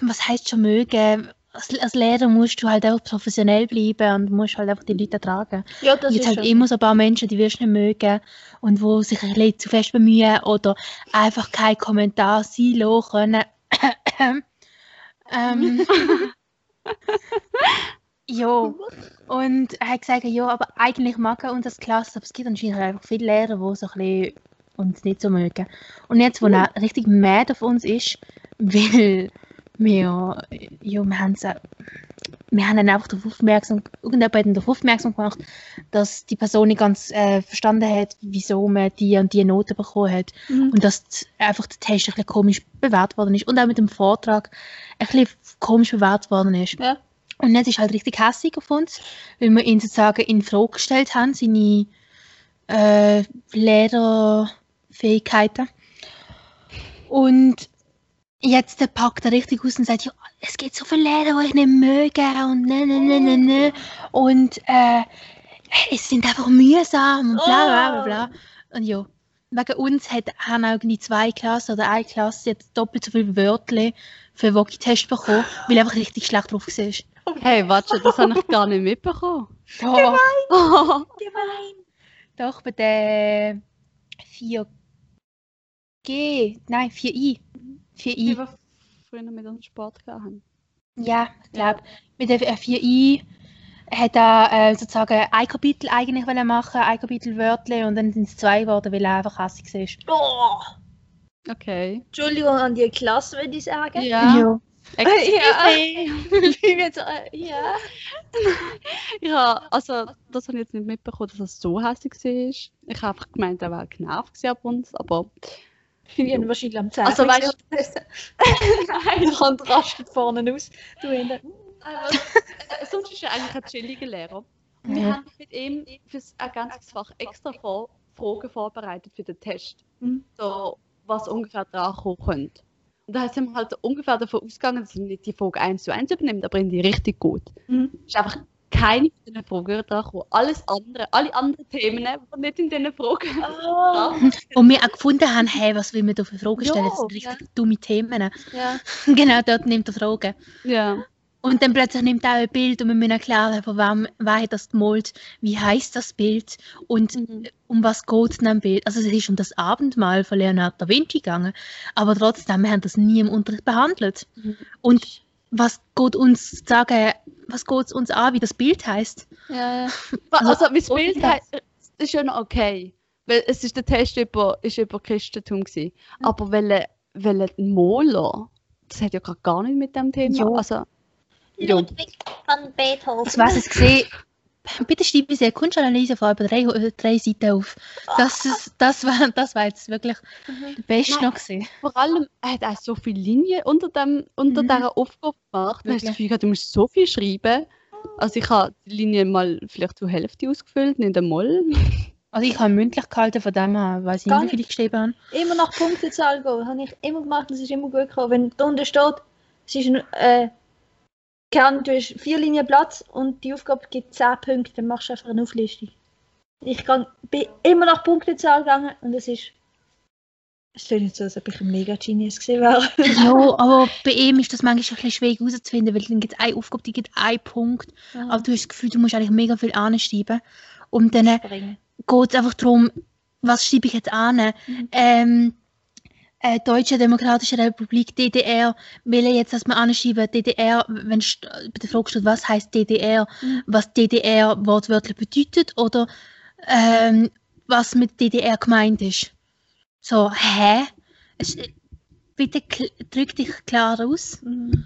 was heißt schon mögen? als, als Lehrer musst du halt auch professionell bleiben und musst halt einfach die Leute ertragen. Ja, das Es gibt ist halt schon. immer so ein paar Menschen, die wirst du nicht mögen und wo sich ein bisschen zu fest bemühen oder einfach keinen Kommentar sein lassen können. ähm, ja, und er hat gesagt, ja, aber eigentlich mag er uns als Klasse, aber es gibt anscheinend einfach viele Lehrer, die so ein bisschen uns nicht so mögen. Und jetzt, wo er richtig mad auf uns ist, weil wir, ja, wir haben wir haben dann einfach darauf aufmerksam, irgendjemand hat darauf aufmerksam gemacht, dass die Person nicht ganz äh, verstanden hat, wieso man die und die Note bekommen hat. Mhm. Und dass einfach der Test ein bisschen komisch bewertet worden ist. Und auch mit dem Vortrag ein bisschen komisch bewertet worden ist. Ja. Und jetzt ist halt richtig hässlich auf uns, weil wir ihn sozusagen in Frage gestellt haben, seine äh, Lehrerfähigkeiten. Und jetzt packt er richtig aus und sagt, ja, es gibt so viele Lehrer, die ich nicht möge und ne, ne, ne, ne, ne. Und äh, es sind einfach mühsam und bla bla bla bla. Und ja, wegen uns hat, haben auch irgendwie zwei Klassen oder eine Klasse jetzt doppelt so viele Wörter für Wokitest bekommen, weil er einfach richtig schlecht drauf war. Hey, warte, das habe ich gar nicht mitbekommen. Doch, Gemein. doch bei der 4G, nein, 4i. 4i. Die wir früher mit uns Sport gehabt haben. Ja, ich glaube, mit der 4i hat er äh, sozusagen ein Kapitel eigentlich wollen machen, ein Kapitel Wörter und dann sind es zwei geworden, weil er einfach hässlich war. Oh, Okay. Entschuldigung an die Klasse, würde ich sagen. Ja. Excuse Ja. me. Ich bin jetzt, äh, ja. Ja, also das habe ich jetzt nicht mitbekommen, dass er so hässlich war. Ich habe einfach gemeint, er wäre genervt ab uns, aber Wir haben wahrscheinlich am 10. Also, weißt Nein, der Hand rastet vorne aus. Du hinten. Also, sonst ist er eigentlich ein chilliger Lehrer. Wir Ja. haben mit ihm für das Ergänzungsfach extra vor, Fragen vorbereitet für den Test. Mhm. So, was ungefähr dran kommen könnte. Und da sind wir halt ungefähr davon ausgegangen, dass er nicht die Frage eins zu eins übernimmt, aber in die richtig gut. Mhm. ist einfach keine von diesen Fragen gekommen. Alles andere, alle anderen Themen, die nicht in diesen Fragen Oh, Wo wir auch gefunden haben, hey, was will man da für Fragen stellen? Ja, das sind richtig dumme Themen. ja. genau, dort nimmt er Fragen. Ja. Und dann plötzlich nimmt er auch ein Bild und wir müssen erklären, von wem, wer hat das gemalt, wie heißt das Bild und Mhm. um was geht es in dem Bild. Also es ist um das Abendmahl von Leonardo da Vinci gegangen, aber trotzdem, wir haben das nie im Unterricht behandelt. Mhm. Und was geht uns sagen, was geht es uns an, wie das Bild heißt? ja. Also, wie das Bild heißt, ist ja noch okay. Weil es ist der Test über, ist über Christentum gewesen. Aber weil, weil ein Maler, das hat ja gerade gar nicht mit dem Thema. Ja. Also, ja. Ludwig van Beethoven. Das was es gesehen. Bitte schreib mir eine Kunstanalyse von etwa drei, drei Seiten auf. Das, ist, das, war, das war jetzt wirklich Mhm. der Beste Nein. noch gesehen. vor allem, er hat auch so viele Linien unter, dem, unter Mhm. dieser Aufgabe gemacht. Du hast das Wirklich. Gefühl, gehabt, du musst so viel schreiben. Also ich habe die Linie mal vielleicht zur Hälfte ausgefüllt, nicht einmal. Also ich habe mündlich gehalten, von dem her weiß ich Gar nicht, wie viel ich geschrieben habe. Immer nach Punktezahl gehen. Habe ich immer gemacht es ist immer gut gekommen. Wenn da unten steht, es ist ein, äh, kann, du hast vier Linien Platz und die Aufgabe gibt 10 Punkte, dann machst du einfach eine Auflistung. Ich gang, bin immer nach Punktezahl gegangen und es ist. Es klingt nicht so, als ob ich ein mega Genius gewesen wäre. Ja, aber bei ihm ist das manchmal ein bisschen schwierig herauszufinden, weil dann gibt es eine Aufgabe, die gibt einen Punkt. Aber du hast das Gefühl, du musst eigentlich mega viel anschreiben. Und dann Springen. geht es einfach darum, was schreibe ich jetzt an? Mhm. Ähm, äh, Deutsche Demokratische Republik, DDR, will er jetzt, dass wir anschreiben, DDR, wenn bei der Frage steht, was heißt DDR, Mhm. was DDR wortwörtlich bedeutet oder ähm, was mit DDR gemeint ist. So, hä? Es, bitte kl- drück dich klar aus. Mhm.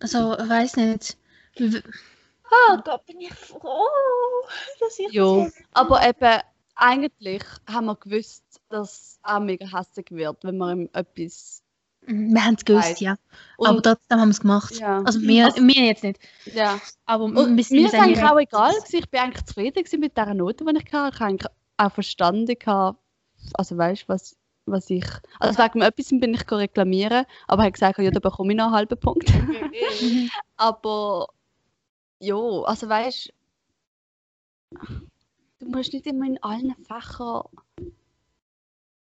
Also, ich weiß nicht. Ah, da bin ich froh, dass ich Ja, das aber eben, eigentlich haben wir gewusst, dass er mega hässlich wird, wenn man ihm etwas. Wir haben es gewusst, Weiß. ja. Und, aber trotzdem haben wir es gemacht. ja. Also, wir, Also- wir jetzt nicht. ja. Aber Und mir ist eigentlich auch egal, gewesen. ich bin eigentlich zufrieden mit dieser Note, die ich hatte. Ich habe eigentlich auch verstanden, gehabt, also weißt du, was, was ich. Also wegen etwas bin ich reklamieren, aber er hat gesagt, ja, da bekomme ich noch einen halben Punkt. Mhm. aber ja, also weißt du, musst nicht immer in allen Fächern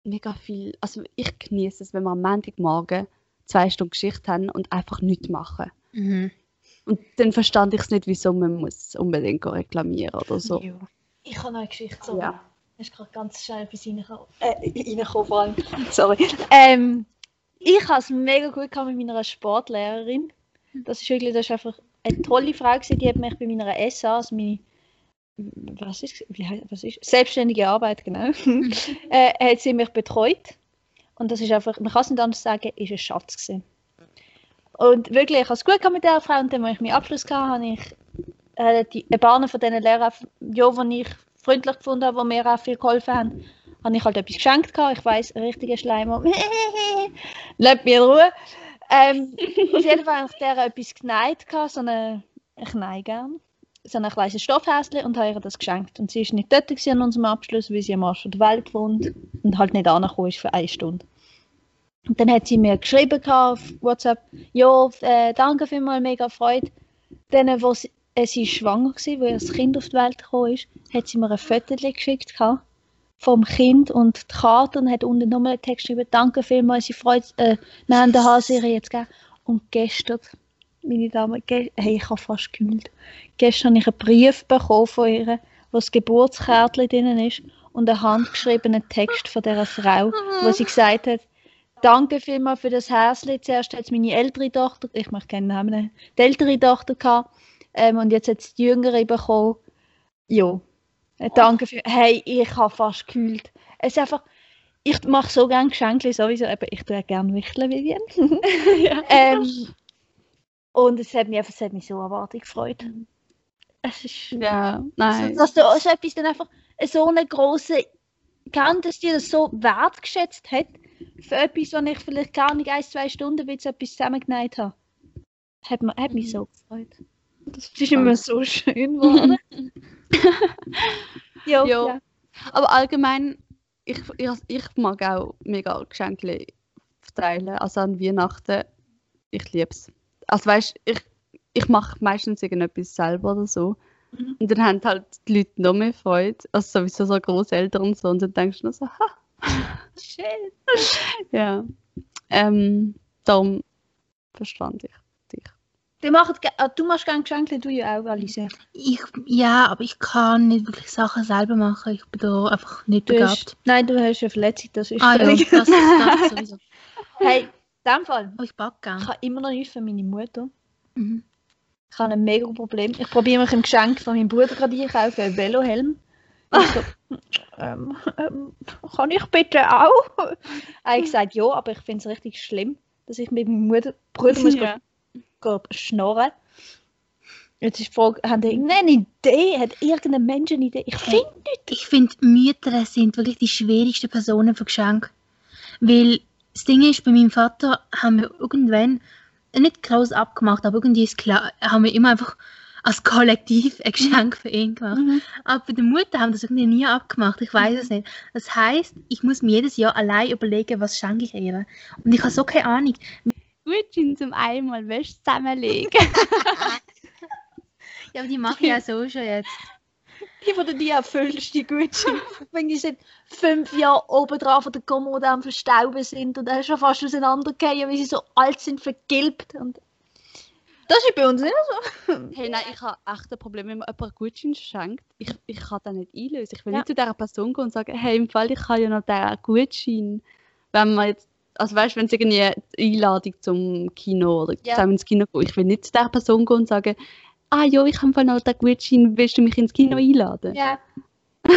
mega viel. Also ich genieße es, wenn wir am Montagmorgen zwei Stunden Geschichte haben und einfach nichts machen. Mhm. Und dann verstand ich es nicht, wieso man muss unbedingt reklamieren oder so. Ja. Ich habe noch eine Geschichte. So. Ja. Es ist gerade ganz schnell etwas reingekommen. Äh, reingekommen vor allem. Sorry. Ähm, ich habe es mega gut mit meiner Sportlehrerin. Das ist wirklich das ist einfach eine tolle Frau. Die hat mich bei meiner SA, also meine was ist, wie heißt, was ist selbstständige Arbeit, genau, äh, hat sie mich betreut. Und das ist einfach, man kann es nicht anders sagen, ist ein Schatz gewesen. Und wirklich, ich habe es gut mit dieser Frau und dann, als ich meinen Abschluss hatte, habe ich äh, die, ein paar von diesen Lehrern, ja, die ich freundlich gefunden habe, die mir auch viel geholfen haben, habe ich halt etwas geschenkt gehabt. Ich weiss, ein richtiger Schleimer. Lasst mir in Ruhe. Ähm, auf jeden Fall habe ich der etwas geneigt gehabt, so eine, ich neige gern, so ein kleines Stoffhäschen und habe ihr das geschenkt. Und sie war nicht dort an unserem Abschluss, weil sie am Arsch der Welt wohnt und halt nicht angekommen ist für eine Stunde. Und dann hat sie mir geschrieben auf WhatsApp, ja, äh, danke vielmals, mega Freude. Dann, wo sie, äh, sie schwanger war, wo ihr Kind auf die Welt gekommen ist, hat sie mir ein Foto geschickt vom Kind und die Karte und hat unten nochmal einen Text geschrieben, danke vielmals, sie freut äh, wir haben den Hase jetzt gegeben. Und gestern, meine Damen, hey, ich habe fast gefühlt. Gestern habe ich einen Brief bekommen von ihr, wo das Geburtskärtchen drin ist und einen handgeschriebenen Text von dieser Frau, wo sie gesagt hat, danke vielmals für das Häschen. Zuerst hat es meine ältere Tochter, ich möchte keinen Namen nennen, die ältere Tochter gehabt ähm, und jetzt hat es die jüngere bekommen. Ja, äh, danke für, hey, ich habe fast gekühlt. Es ist einfach, ich mache so gerne Geschenke sowieso, aber ich tue gerne wichteln, Vivian. ja. ähm, und es hat mich einfach, es hat mich so erwartet gefreut. Es ist, ja, so, nein. dass du so etwas dann einfach so eine große, kann, dass dir das so wertgeschätzt hat, für etwas, was ich vielleicht gar nicht ein, zwei Stunden wie etwas zusammengenäht habe. Hat, mir- hat mich so gefreut. Das ist immer so schön geworden. jo, Jo. ja. Aber allgemein, ich, ich, ich mag auch mega Geschenke verteilen. Also an Weihnachten, ich liebe es. Also weißt ich, ich mache meistens irgendetwas selber oder so. Mhm. Und dann haben halt die Leute noch mehr Freude. Also sowieso so Großeltern und so. Und dann denkst du nur so, ha, Schön. ja. Ähm, darum verstand ich dich. Du, machst, ge- ah, du machst gerne Geschenke, du ja auch, Alice. Ich, ja, aber ich kann nicht wirklich Sachen selber machen. Ich bin da einfach nicht Du begabt. hast, nein, du hast eine Verletzung, das ist Ah ja, völlig- das, das sowieso. Hey, dem Fall, Oh, ich backe ich habe immer noch nichts für meine Mutter. Mhm. Ich habe ein mega Problem. Ich probiere mich im Geschenk von meinem Bruder gerade einkaufen, einen Velohelm. Ich so, ähm, ähm, kann ich bitte auch? Er hat gesagt, ja, aber ich finde es richtig schlimm, dass ich mit meinem Mutter, Bruder muss Ja. go schnorren. Jetzt ist die Frage, haben die irgendeine Idee? Hat irgendein Mensch eine Idee? Ich finde nicht. Ich finde, Mütter sind wirklich die schwierigsten Personen für Geschenke. Weil das Ding ist, bei meinem Vater haben wir irgendwann, nicht groß abgemacht, aber irgendwie ist klar, haben wir immer einfach als Kollektiv ein Geschenk für ihn gemacht. Mhm. Aber bei der Mutter haben wir das irgendwie nie abgemacht. Ich weiß es nicht. Das heißt, ich muss mir jedes Jahr allein überlegen, was schenke ich ihr. Und ich habe so keine Ahnung. Gutschein zum einmal Wäsche zusammenlegen. Ja, aber die mache ich ja so schon jetzt. Die, die du dir erfüllst, die Gutscheine. Wenn die seit fünf Jahren oben drauf von der Kommode am Verstauben sind und dann schon fast auseinandergehen, weil sie so alt sind, vergilbt. Und das ist bei uns nicht so. Hey, nein, ich habe echt ein Problem, wenn mir jemand Gutschein schenkt. Ich, ich kann den nicht einlösen. Ich will Ja. nicht zu dieser Person gehen und sagen, hey, im Fall, ich habe ja noch diesen Gutschein. Wenn man jetzt, also weißt du, wenn es irgendwie eine Einladung zum Kino oder Ja. zusammen ins Kino geht, ich will nicht zu dieser Person gehen und sagen, ah ja, ich habe im noch den Gutschein, willst du mich ins Kino einladen? Ja.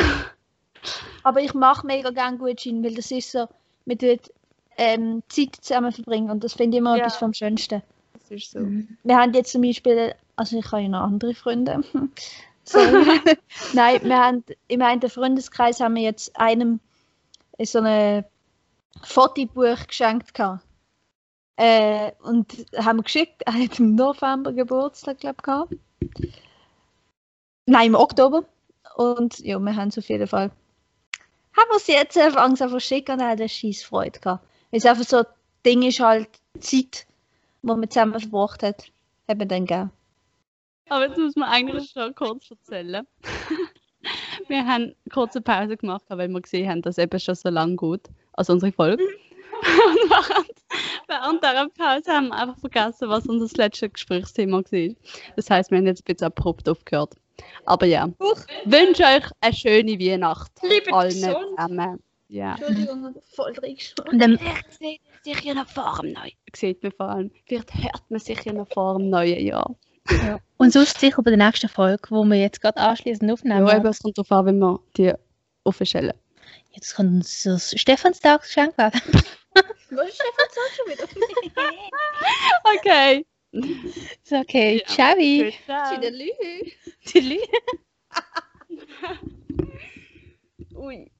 Aber ich mache mega gerne Gutscheine, weil das ist so, man tut ähm, Zeit zusammen verbringen und das finde ich immer Ja. etwas vom Schönsten. Das ist so. Mhm. Wir haben jetzt zum Beispiel, also ich habe ja noch andere Freunde. Nein, wir haben im einen Freundeskreis haben wir jetzt einem so ein Fotobuch geschenkt gehabt. Äh, und haben wir geschickt, er hat im November Geburtstag, glaube ich, gehabt. Nein, im Oktober. Und ja, wir haben es auf jeden Fall. Haben wir es jetzt einfach angefangen zu schicken und er hat eine scheiß Freude gehabt. Weil es einfach so ein Ding ist halt Zeit, die man zusammen verbracht hat, hat man dann gegeben. Aber jetzt muss man eigentlich schon kurz erzählen. wir haben eine kurze Pause gemacht, weil wir gesehen haben, dass eben schon so lang geht. Also unsere Folge. Und während, während dieser Pause haben wir einfach vergessen, was unser letztes Gesprächsthema war. Das heisst, wir haben jetzt ein bisschen abrupt aufgehört. Aber ja, Huch, wünsche euch eine schöne Weihnacht. Bleibt Allen gesund. zusammen. Ja. Entschuldigung, ich habe voll reingeschaut. Und dann, Vielleicht sieht man sich ja noch vor dem Neuen. Sieht man vor allem. Vielleicht hört man sich ja noch vor dem neuen Jahr. und sonst sicher bei der nächsten Folge, wo wir jetzt gerade anschließend aufnehmen. Ja, eben, es kommt darauf an, wenn wir die aufstellen. Jetzt kann uns das Stephanstagsgeschenk werden. Was ist Stefan Zahn schon wieder? Okay. So, okay, Ja. ciao. Gut, Tschüdelü. Tschüss. Ui.